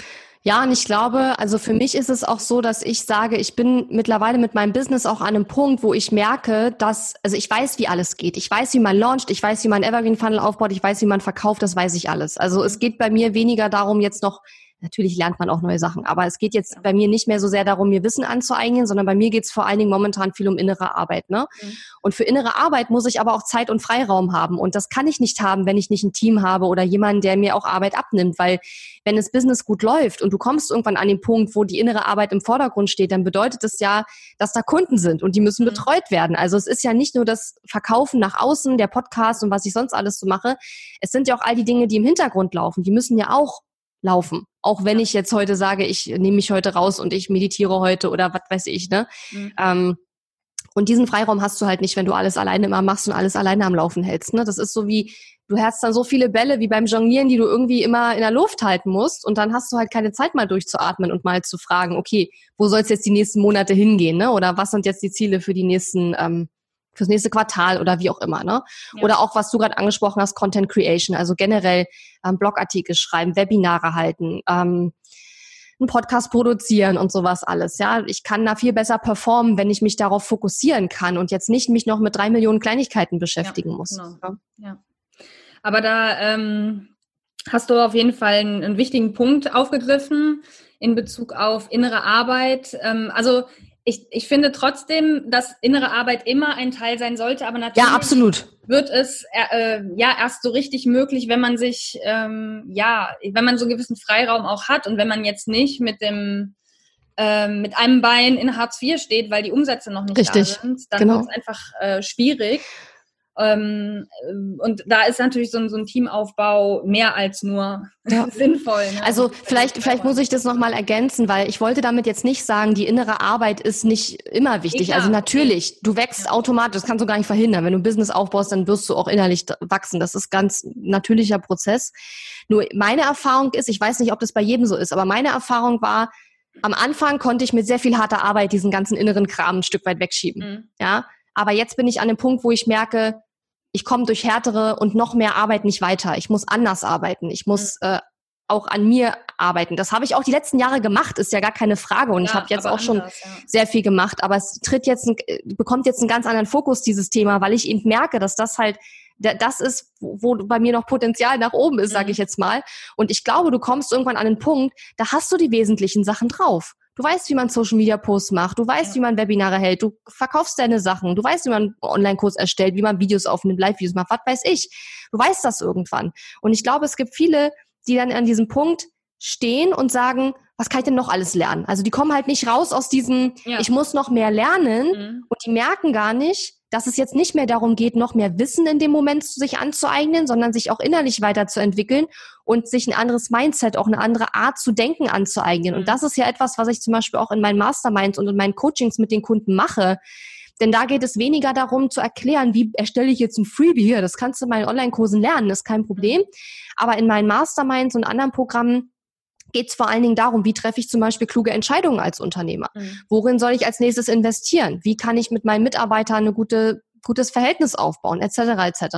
Ja, und ich glaube, also für mich ist es auch so, dass ich sage, ich bin mittlerweile mit meinem Business auch an einem Punkt, wo ich merke, dass, also ich weiß, wie alles geht. Ich weiß, wie man launcht, ich weiß, wie man Evergreen Funnel aufbaut, ich weiß, wie man verkauft, das weiß ich alles. Also es geht bei mir weniger darum, jetzt noch Natürlich lernt man auch neue Sachen, aber es geht jetzt bei mir nicht mehr so sehr darum, mir Wissen anzueignen, sondern bei mir geht es vor allen Dingen momentan viel um innere Arbeit. Ne? Mhm. Und für innere Arbeit muss ich aber auch Zeit und Freiraum haben. Und das kann ich nicht haben, wenn ich nicht ein Team habe oder jemanden, der mir auch Arbeit abnimmt. Weil wenn das Business gut läuft und du kommst irgendwann an den Punkt, wo die innere Arbeit im Vordergrund steht, dann bedeutet das ja, dass da Kunden sind und die müssen mhm. betreut werden. Also es ist ja nicht nur das Verkaufen nach außen, der Podcast und was ich sonst alles so mache. Es sind ja auch all die Dinge, die im Hintergrund laufen. Die müssen ja auch laufen. Auch wenn ich jetzt heute sage, ich nehme mich heute raus und ich meditiere heute oder was weiß ich, ne? Mhm. Ähm, und diesen Freiraum hast du halt nicht, wenn du alles alleine immer machst und alles alleine am Laufen hältst. Ne? Das ist so wie, du hast dann so viele Bälle wie beim Jonglieren, die du irgendwie immer in der Luft halten musst und dann hast du halt keine Zeit mal durchzuatmen und mal zu fragen, okay, wo soll es jetzt die nächsten Monate hingehen, ne? Oder was sind jetzt die Ziele für die nächsten ähm, fürs nächste Quartal oder wie auch immer. Ne? Ja. Oder auch, was du gerade angesprochen hast, Content Creation, also generell ähm, Blogartikel schreiben, Webinare halten, ähm, einen Podcast produzieren und sowas alles. Ja, ich kann da viel besser performen, wenn ich mich darauf fokussieren kann und jetzt nicht mich noch mit drei Millionen Kleinigkeiten beschäftigen ja, muss. Genau. Ja. ja. Aber da ähm, hast du auf jeden Fall einen, einen wichtigen Punkt aufgegriffen in Bezug auf innere Arbeit. Ähm, also ich, ich finde trotzdem, dass innere Arbeit immer ein Teil sein sollte, aber natürlich ja, absolut. wird es äh, ja erst so richtig möglich, wenn man sich, ähm, ja, wenn man so einen gewissen Freiraum auch hat und wenn man jetzt nicht mit dem äh, mit einem Bein in Hartz IV steht, weil die Umsätze noch nicht richtig. da sind, dann genau. wird es einfach äh, schwierig. Ähm, und da ist natürlich so ein, so ein Teamaufbau mehr als nur *laughs* ja. sinnvoll. Ne? Also vielleicht, vielleicht muss ich das nochmal ergänzen, weil ich wollte damit jetzt nicht sagen, die innere Arbeit ist nicht immer wichtig. Egal. Also natürlich, du wächst ja. automatisch, das kannst du gar nicht verhindern. Wenn du ein Business aufbaust, dann wirst du auch innerlich wachsen. Das ist ganz natürlicher Prozess. Nur meine Erfahrung ist, ich weiß nicht, ob das bei jedem so ist, aber meine Erfahrung war, am Anfang konnte ich mit sehr viel harter Arbeit diesen ganzen inneren Kram ein Stück weit wegschieben. Mhm. Ja, aber jetzt bin ich an dem Punkt, wo ich merke, ich komme durch härtere und noch mehr Arbeit nicht weiter. Ich muss anders arbeiten. Ich muss mhm. äh, auch an mir arbeiten. Das habe ich auch die letzten Jahre gemacht, ist ja gar keine Frage. Und ja, ich habe jetzt auch anders, schon ja. sehr viel gemacht. Aber es tritt jetzt, ein, bekommt jetzt einen ganz anderen Fokus, dieses Thema, weil ich eben merke, dass das halt das ist, wo bei mir noch Potenzial nach oben ist, sage mhm. ich jetzt mal. Und ich glaube, du kommst irgendwann an einen Punkt, da hast du die wesentlichen Sachen drauf. Du weißt, wie man Social Media Posts macht, du weißt, ja. wie man Webinare hält, du verkaufst deine Sachen, du weißt, wie man Online-Kurs erstellt, wie man Videos aufnimmt, Live-Videos macht, was weiß ich. Du weißt das irgendwann. Und ich glaube, es gibt viele, die dann an diesem Punkt stehen und sagen, was kann ich denn noch alles lernen? Also die kommen halt nicht raus aus diesem, ja. ich muss noch mehr lernen mhm. und die merken gar nicht, dass es jetzt nicht mehr darum geht, noch mehr Wissen in dem Moment sich anzueignen, sondern sich auch innerlich weiterzuentwickeln und sich ein anderes Mindset, auch eine andere Art zu denken anzueignen. Und mhm. das ist ja etwas, was ich zum Beispiel auch in meinen Masterminds und in meinen Coachings mit den Kunden mache. Denn da geht es weniger darum zu erklären, wie erstelle ich jetzt ein Freebie hier. Das kannst du in meinen Online-Kursen lernen, das ist kein Problem. Aber in meinen Masterminds und anderen Programmen geht es vor allen Dingen darum, wie treffe ich zum Beispiel kluge Entscheidungen als Unternehmer? Mhm. Worin soll ich als nächstes investieren? Wie kann ich mit meinen Mitarbeitern eine gute gutes Verhältnis aufbauen, etc. etc.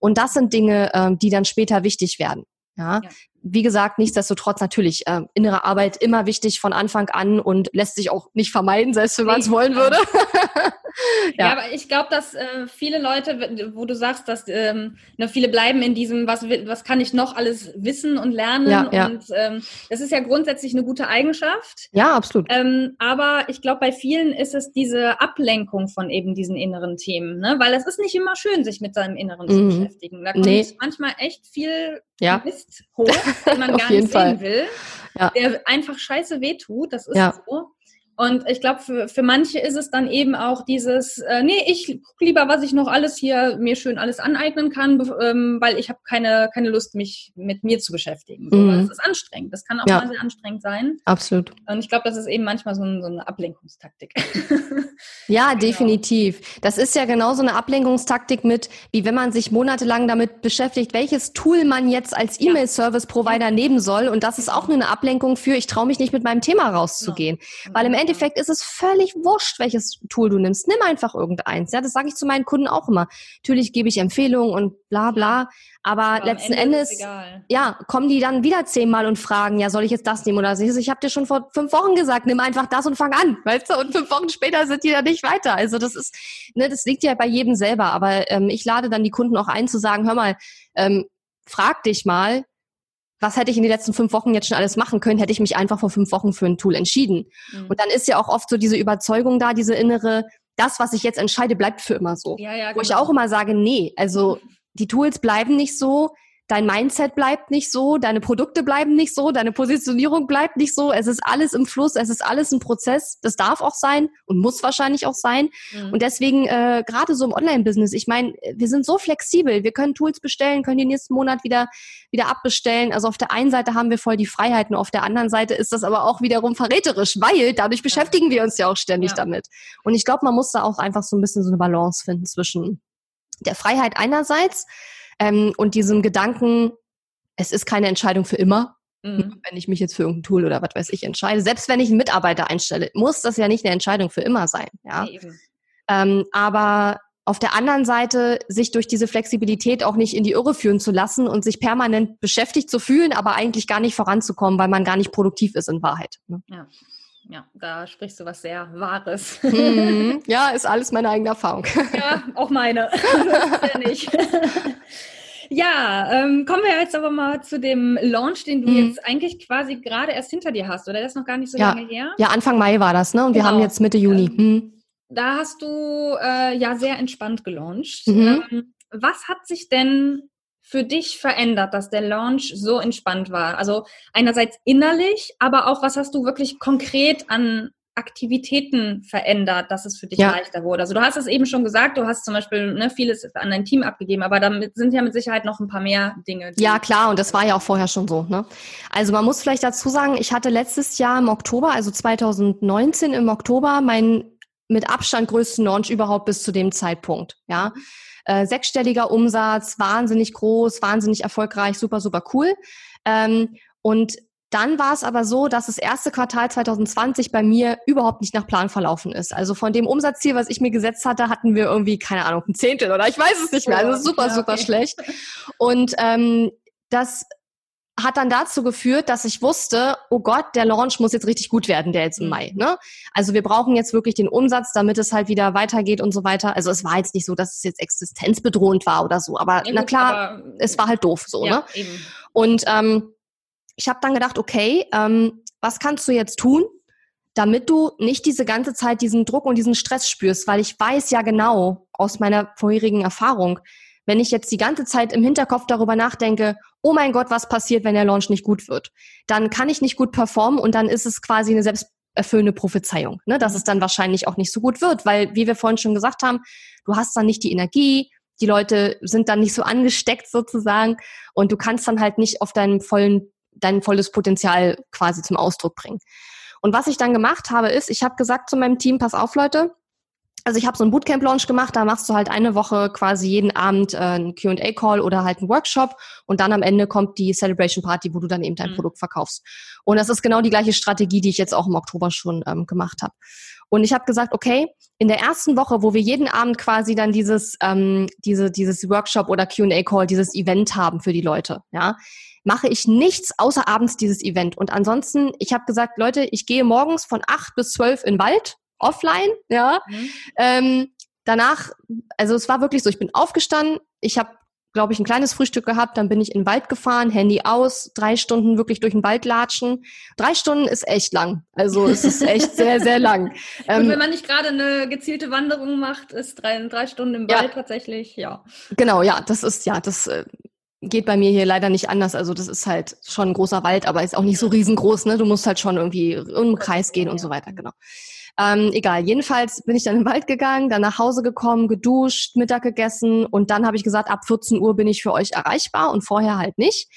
Und das sind Dinge, ähm, die dann später wichtig werden. Ja. ja. Wie gesagt, nichtsdestotrotz natürlich äh, innere Arbeit immer wichtig von Anfang an und lässt sich auch nicht vermeiden, selbst wenn man es wollen würde. *laughs* ja. ja. aber ich glaube, dass äh, viele Leute, wo du sagst, dass ähm, ne, viele bleiben in diesem, was, was kann ich noch alles wissen und lernen. Ja, ja. Und ähm, das ist ja grundsätzlich eine gute Eigenschaft. Ja, absolut. Ähm, aber ich glaube, bei vielen ist es diese Ablenkung von eben diesen inneren Themen, ne? weil es ist nicht immer schön, sich mit seinem Inneren mhm. zu beschäftigen. Da kommt nee. manchmal echt viel ja. Mist hoch, *laughs* den man gar nicht sehen will, ja. der einfach scheiße wehtut. Das ist ja. so. Und ich glaube, für, für manche ist es dann eben auch dieses, äh, nee, ich gucke lieber, was ich noch alles hier mir schön alles aneignen kann, ähm, weil ich habe keine, keine Lust, mich mit mir zu beschäftigen. So, mhm. Das ist anstrengend. Das kann auch ja. mal sehr anstrengend sein. Absolut. Und ich glaube, das ist eben manchmal so, ein, so eine Ablenkungstaktik. *laughs* ja, genau. definitiv. Das ist ja genauso eine Ablenkungstaktik mit, wie wenn man sich monatelang damit beschäftigt, welches Tool man jetzt als E-Mail-Service-Provider ja. nehmen soll. Und das ist auch nur eine Ablenkung für, ich traue mich nicht mit meinem Thema rauszugehen. Genau. Weil im Endeffekt Endeffekt ist es völlig wurscht, welches Tool du nimmst. Nimm einfach irgendeins. Ja, das sage ich zu meinen Kunden auch immer. Natürlich gebe ich Empfehlungen und bla bla. Aber, aber letzten Ende Endes, ja, kommen die dann wieder zehnmal und fragen, ja, soll ich jetzt das nehmen oder das? Ich habe dir schon vor fünf Wochen gesagt, nimm einfach das und fang an, weißt du? Und fünf Wochen später sind die da nicht weiter. Also das ist, ne, das liegt ja bei jedem selber. Aber ähm, ich lade dann die Kunden auch ein zu sagen, hör mal, ähm, frag dich mal, was hätte ich in den letzten fünf Wochen jetzt schon alles machen können, hätte ich mich einfach vor fünf Wochen für ein Tool entschieden. Mhm. Und dann ist ja auch oft so diese Überzeugung da, diese innere, das, was ich jetzt entscheide, bleibt für immer so. Ja, ja, genau. Wo ich genau. auch immer sage, nee, also die Tools bleiben nicht so, dein Mindset bleibt nicht so, deine Produkte bleiben nicht so, deine Positionierung bleibt nicht so. Es ist alles im Fluss, es ist alles ein Prozess. Das darf auch sein und muss wahrscheinlich auch sein. Mhm. Und deswegen, äh, gerade so im Online-Business, ich meine, wir sind so flexibel. Wir können Tools bestellen, können die nächsten Monat wieder, wieder abbestellen. Also auf der einen Seite haben wir voll die Freiheiten, auf der anderen Seite ist das aber auch wiederum verräterisch, weil dadurch beschäftigen wir uns ja auch ständig ja. damit. Und ich glaube, man muss da auch einfach so ein bisschen so eine Balance finden zwischen der Freiheit einerseits, ähm, und diesem Gedanken, es ist keine Entscheidung für immer. Mhm. Wenn ich mich jetzt für irgendein Tool oder was weiß ich entscheide, selbst wenn ich einen Mitarbeiter einstelle, muss das ja nicht eine Entscheidung für immer sein. Ja? Ähm, aber auf der anderen Seite sich durch diese Flexibilität auch nicht in die Irre führen zu lassen und sich permanent beschäftigt zu fühlen, aber eigentlich gar nicht voranzukommen, weil man gar nicht produktiv ist in Wahrheit. Ne? Ja. Ja, da sprichst du was sehr Wahres. Mhm. *laughs* Ja, ist alles meine eigene Erfahrung. Ja, auch meine. *laughs* ja nicht. *laughs* Ja, ähm, kommen wir jetzt aber mal zu dem Launch, den du mhm. jetzt eigentlich quasi gerade erst hinter dir hast, oder? Das ist noch gar nicht so ja. lange her. Ja, Anfang Mai war das, ne? Und genau. wir haben jetzt Mitte Juni. Mhm. Da hast du äh, ja sehr entspannt gelauncht. Mhm. Ähm, was hat sich denn für dich verändert, dass der Launch so entspannt war? Also einerseits innerlich, aber auch was hast du wirklich konkret an Aktivitäten verändert, dass es für dich ja. leichter wurde? Also du hast es eben schon gesagt, du hast zum Beispiel ne, vieles an dein Team abgegeben, aber damit sind ja mit Sicherheit noch ein paar mehr Dinge. Ja, klar, und das war ja auch vorher schon so. Ne? Also man muss vielleicht dazu sagen, ich hatte letztes Jahr im Oktober, also 2019 im Oktober, meinen mit Abstand größten Launch überhaupt bis zu dem Zeitpunkt. Ja. Äh, sechsstelliger Umsatz, wahnsinnig groß, wahnsinnig erfolgreich, super, super cool. Ähm, und dann war es aber so, dass das erste Quartal 2020 bei mir überhaupt nicht nach Plan verlaufen ist. Also von dem Umsatzziel, was ich mir gesetzt hatte, hatten wir irgendwie, keine Ahnung, ein Zehntel oder ich weiß es nicht mehr. Also super, super schlecht. Und ähm, das hat dann dazu geführt, dass ich wusste, oh Gott, der Launch muss jetzt richtig gut werden, der jetzt im mhm. Mai. Ne? Also wir brauchen jetzt wirklich den Umsatz, damit es halt wieder weitergeht und so weiter. Also es war jetzt nicht so, dass es jetzt existenzbedrohend war oder so, aber ja, na klar, aber, es war halt doof so. Ja, ne? Eben. Und ähm, ich habe dann gedacht, okay, ähm, was kannst du jetzt tun, damit du nicht diese ganze Zeit diesen Druck und diesen Stress spürst, weil ich weiß ja genau aus meiner vorherigen Erfahrung, wenn ich jetzt die ganze Zeit im Hinterkopf darüber nachdenke, oh mein Gott, was passiert, wenn der Launch nicht gut wird, dann kann ich nicht gut performen und dann ist es quasi eine selbst selbsterfüllende Prophezeiung, ne? dass es dann wahrscheinlich auch nicht so gut wird, weil, wie wir vorhin schon gesagt haben, du hast dann nicht die Energie, die Leute sind dann nicht so angesteckt sozusagen und du kannst dann halt nicht auf deinem vollen, dein volles Potenzial quasi zum Ausdruck bringen. Und was ich dann gemacht habe, ist, ich habe gesagt zu meinem Team, pass auf Leute, also ich habe so einen Bootcamp-Launch gemacht, da machst du halt eine Woche quasi jeden Abend äh, einen Q&A-Call oder halt einen Workshop und dann am Ende kommt die Celebration Party, wo du dann eben dein mhm. Produkt verkaufst. Und das ist genau die gleiche Strategie, die ich jetzt auch im Oktober schon ähm, gemacht habe. Und ich habe gesagt, okay, in der ersten Woche, wo wir jeden Abend quasi dann dieses, ähm, diese, dieses Workshop oder Q&A-Call, dieses Event haben für die Leute, ja, mache ich nichts außer abends dieses Event. Und ansonsten, ich habe gesagt, Leute, ich gehe morgens von acht bis zwölf in den Wald offline, ja. Mhm. Ähm, danach, also es war wirklich so, ich bin aufgestanden, ich habe, glaube ich, ein kleines Frühstück gehabt, dann bin ich in den Wald gefahren, Handy aus, drei Stunden wirklich durch den Wald latschen. Drei Stunden ist echt lang. Also es ist echt sehr, sehr lang. *laughs* Ähm, Und wenn man nicht gerade eine gezielte Wanderung macht, ist drei, drei Stunden im Wald ja. tatsächlich, ja. Genau, ja, das ist, ja, das äh, geht bei mir hier leider nicht anders. Also das ist halt schon ein großer Wald, aber ist auch nicht so riesengroß, ne? Du musst halt schon irgendwie um den Kreis gehen und so weiter, genau. Ähm, egal, jedenfalls bin ich dann im Wald gegangen, dann nach Hause gekommen, geduscht, Mittag gegessen und dann habe ich gesagt, ab 14 Uhr bin ich für euch erreichbar und vorher halt nicht.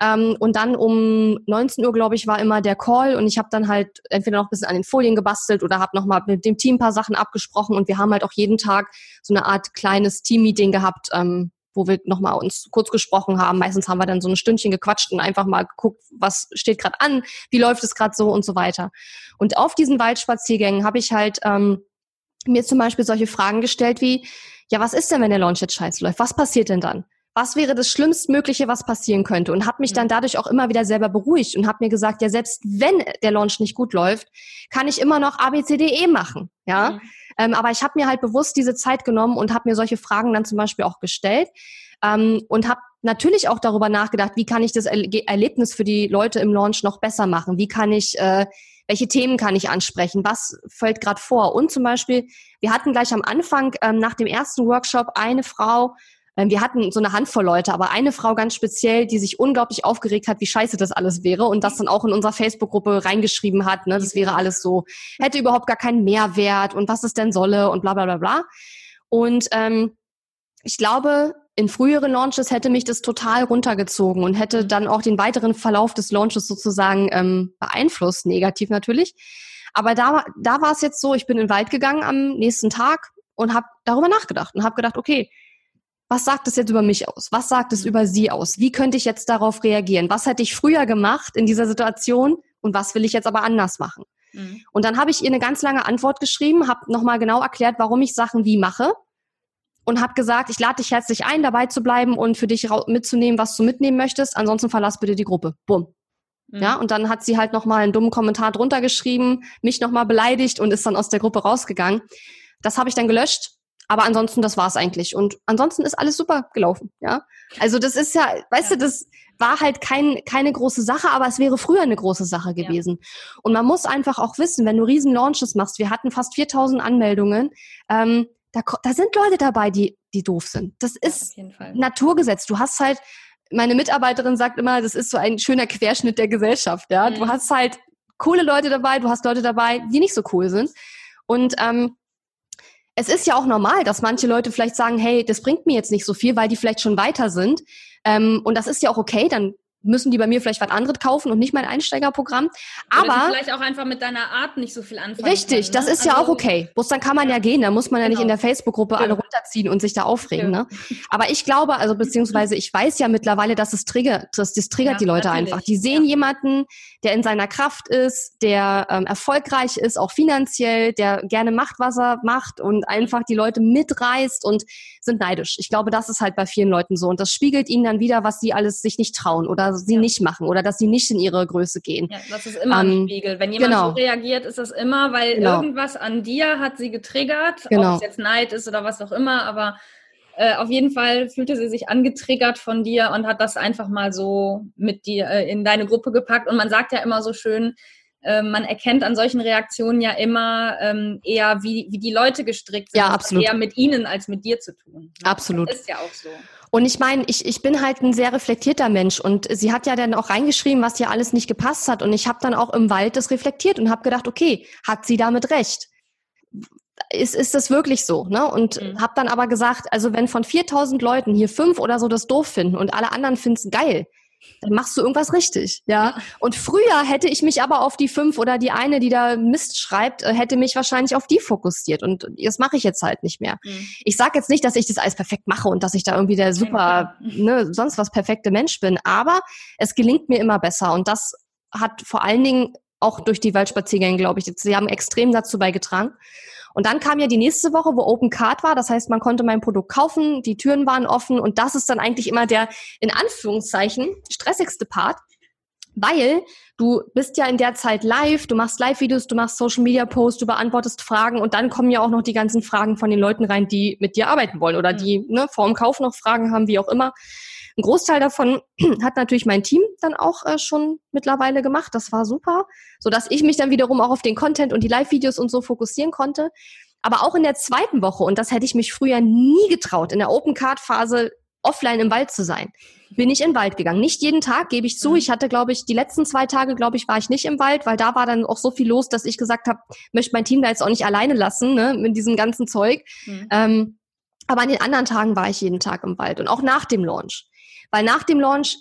Ähm, und dann um 19 Uhr, glaube ich, war immer der Call und ich habe dann halt entweder noch ein bisschen an den Folien gebastelt oder habe nochmal mit dem Team ein paar Sachen abgesprochen und wir haben halt auch jeden Tag so eine Art kleines Team-Meeting gehabt, ähm, wo wir nochmal uns kurz gesprochen haben. Meistens haben wir dann so ein Stündchen gequatscht und einfach mal geguckt, was steht gerade an, wie läuft es gerade so und so weiter. Und auf diesen Waldspaziergängen habe ich halt ähm, mir zum Beispiel solche Fragen gestellt wie, ja, was ist denn, wenn der Launch jetzt scheiße läuft? Was passiert denn dann? Was wäre das Schlimmstmögliche, was passieren könnte? Und habe mich dann dadurch auch immer wieder selber beruhigt und habe mir gesagt, ja, selbst wenn der Launch nicht gut läuft, kann ich immer noch ABCDE machen. Ja. Mhm. Ähm, aber ich habe mir halt bewusst diese Zeit genommen und habe mir solche Fragen dann zum Beispiel auch gestellt ähm, und habe natürlich auch darüber nachgedacht, wie kann ich das Erlebnis für die Leute im Launch noch besser machen? Wie kann ich, äh, welche Themen kann ich ansprechen? Was fällt gerade vor? Und zum Beispiel, wir hatten gleich am Anfang ähm, nach dem ersten Workshop eine Frau, wir hatten so eine Handvoll Leute, aber eine Frau ganz speziell, die sich unglaublich aufgeregt hat, wie scheiße das alles wäre und das dann auch in unserer Facebook-Gruppe reingeschrieben hat, ne, das wäre alles so, hätte überhaupt gar keinen Mehrwert und was es denn solle und bla bla bla bla. Und ähm, ich glaube, in früheren Launches hätte mich das total runtergezogen und hätte dann auch den weiteren Verlauf des Launches sozusagen ähm, beeinflusst, negativ natürlich. Aber da, da war es jetzt so, ich bin in den Wald gegangen am nächsten Tag und habe darüber nachgedacht und habe gedacht, okay, was sagt es jetzt über mich aus? Was sagt es über sie aus? Wie könnte ich jetzt darauf reagieren? Was hätte ich früher gemacht in dieser Situation und was will ich jetzt aber anders machen? Mhm. Und dann habe ich ihr eine ganz lange Antwort geschrieben, habe nochmal genau erklärt, warum ich Sachen wie mache und habe gesagt, ich lade dich herzlich ein, dabei zu bleiben und für dich mitzunehmen, was du mitnehmen möchtest. Ansonsten verlass bitte die Gruppe. Bumm. Mhm. Ja, und dann hat sie halt nochmal einen dummen Kommentar drunter geschrieben, mich nochmal beleidigt und ist dann aus der Gruppe rausgegangen. Das habe ich dann gelöscht aber ansonsten, das war's eigentlich. Und ansonsten ist alles super gelaufen, ja. Also das ist ja, weißt ja. du, das war halt kein, keine große Sache, aber es wäre früher eine große Sache gewesen. Ja. Und man muss einfach auch wissen, wenn du riesen Launches machst, wir hatten fast 4000 Anmeldungen, ähm, da, da sind Leute dabei, die, die doof sind. Das ist ja, Naturgesetz. Du hast halt, meine Mitarbeiterin sagt immer, das ist so ein schöner Querschnitt der Gesellschaft, ja. Mhm. Du hast halt coole Leute dabei, du hast Leute dabei, die nicht so cool sind. Und ähm, es ist ja auch normal, dass manche Leute vielleicht sagen, hey, das bringt mir jetzt nicht so viel, weil die vielleicht schon weiter sind. Ähm, und das ist ja auch okay, dann müssen die bei mir vielleicht was anderes kaufen und nicht mein Einsteigerprogramm. Aber vielleicht auch einfach mit deiner Art nicht so viel anfangen. Richtig, können, ne? das ist also, ja auch okay. Bloß dann kann man ja, ja gehen, da muss man ja genau. nicht in der Facebook-Gruppe alle runterziehen und sich da aufregen. Ja. Ne? Aber ich glaube, also beziehungsweise ich weiß ja mittlerweile, dass es triggert, das, das triggert ja, die Leute natürlich. einfach. Die sehen jemanden, der in seiner Kraft ist, der ähm, erfolgreich ist, auch finanziell, der gerne macht, was er macht und einfach die Leute mitreißt und sind neidisch. Ich glaube, das ist halt bei vielen Leuten so und das spiegelt ihnen dann wieder, was sie alles sich nicht trauen oder sie ja. nicht machen oder dass sie nicht in ihre Größe gehen. Ja, das ist immer ähm, ein Spiegel. Wenn jemand genau. so reagiert, ist das immer, weil genau. irgendwas an dir hat sie getriggert, genau. ob es jetzt Neid ist oder was auch immer, aber äh, auf jeden Fall fühlte sie sich angetriggert von dir und hat das einfach mal so mit dir äh, in deine Gruppe gepackt. Und man sagt ja immer so schön, äh, man erkennt an solchen Reaktionen ja immer ähm, eher, wie, wie die Leute gestrickt sind. Ja, absolut. Eher mit ihnen als mit dir zu tun. Absolut. Das ist ja auch so. Und ich meine, ich, ich bin halt ein sehr reflektierter Mensch und sie hat ja dann auch reingeschrieben, was ihr alles nicht gepasst hat. Und ich habe dann auch im Wald das reflektiert und habe gedacht, okay, hat sie damit recht? Ist, ist das wirklich so? Ne? Und mhm. habe dann aber gesagt, also wenn von 4000 Leuten hier fünf oder so das doof finden und alle anderen finden es geil, dann machst du irgendwas richtig, ja. Und früher hätte ich mich aber auf die fünf oder die eine, die da Mist schreibt, äh, hätte mich wahrscheinlich auf die fokussiert und das mache ich jetzt halt nicht mehr. Mhm. Ich sage jetzt nicht, dass ich das alles perfekt mache und dass ich da irgendwie der super, ne, sonst was perfekte Mensch bin, aber es gelingt mir immer besser und das hat vor allen Dingen auch durch die Waldspaziergänge, glaube ich, sie haben extrem dazu beigetragen. Und dann kam ja die nächste Woche, wo Open Card war. Das heißt, man konnte mein Produkt kaufen, die Türen waren offen und das ist dann eigentlich immer der, in Anführungszeichen, stressigste Part. Weil du bist ja in der Zeit live, du machst Live-Videos, du machst Social-Media-Posts, du beantwortest Fragen und dann kommen ja auch noch die ganzen Fragen von den Leuten rein, die mit dir arbeiten wollen oder die ne, vor dem Kauf noch Fragen haben, wie auch immer. Ein Großteil davon *clears throat* hat natürlich mein Team dann auch äh, schon mittlerweile gemacht. Das war super, so dass ich mich dann wiederum auch auf den Content und die Live-Videos und so fokussieren konnte. Aber auch in der zweiten Woche, und das hätte ich mich früher nie getraut, in der Open Card Phase offline im Wald zu sein, bin ich in den Wald gegangen. Nicht jeden Tag, gebe ich zu. Mhm. Ich hatte, glaube ich, die letzten zwei Tage, glaube ich, war ich nicht im Wald, weil da war dann auch so viel los, dass ich gesagt habe, möchte mein Team da jetzt auch nicht alleine lassen, ne, mit diesem ganzen Zeug. Mhm. Ähm, aber an den anderen Tagen war ich jeden Tag im Wald und auch nach dem Launch. Weil nach dem Launch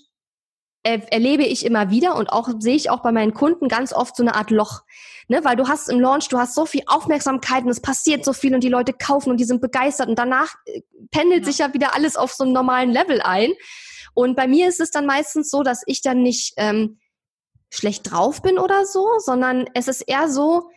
erlebe ich immer wieder und auch sehe ich auch bei meinen Kunden ganz oft so eine Art Loch. Ne? Weil du hast im Launch, du hast so viel Aufmerksamkeit und es passiert so viel und die Leute kaufen und die sind begeistert und danach äh, pendelt ja. sich ja wieder alles auf so einem normalen Level ein. Und bei mir ist es dann meistens so, dass ich dann nicht ähm, schlecht drauf bin oder so, sondern es ist eher so,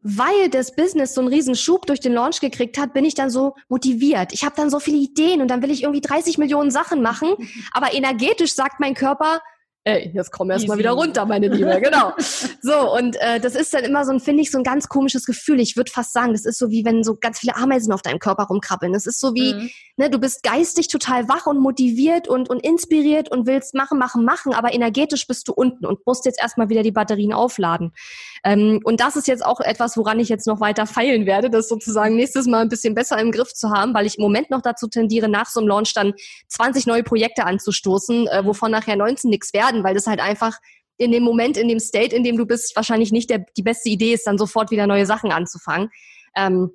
weil das Business so einen riesen Schub durch den Launch gekriegt hat, bin ich dann so motiviert. Ich habe dann so viele Ideen und dann will ich irgendwie 30 Millionen Sachen machen, *laughs* aber energetisch sagt mein Körper, ey, jetzt komm erst mal wieder runter, meine Liebe, genau. *laughs* So, und äh, das ist dann immer so ein, finde ich, so ein ganz komisches Gefühl. Ich würde fast sagen, das ist so wie wenn so ganz viele Ameisen auf deinem Körper rumkrabbeln. Das ist so wie, mhm. ne, du bist geistig total wach und motiviert und, und inspiriert und willst machen, machen, machen, aber energetisch bist du unten und musst jetzt erstmal wieder die Batterien aufladen. Ähm, und das ist jetzt auch etwas, woran ich jetzt noch weiter feilen werde, das sozusagen nächstes Mal ein bisschen besser im Griff zu haben, weil ich im Moment noch dazu tendiere, nach so einem Launch dann 20 neue Projekte anzustoßen, äh, wovon nachher 19 nichts werden, weil das halt einfach in dem Moment, in dem State, in dem du bist, wahrscheinlich nicht der, die beste Idee ist, dann sofort wieder neue Sachen anzufangen. Ähm,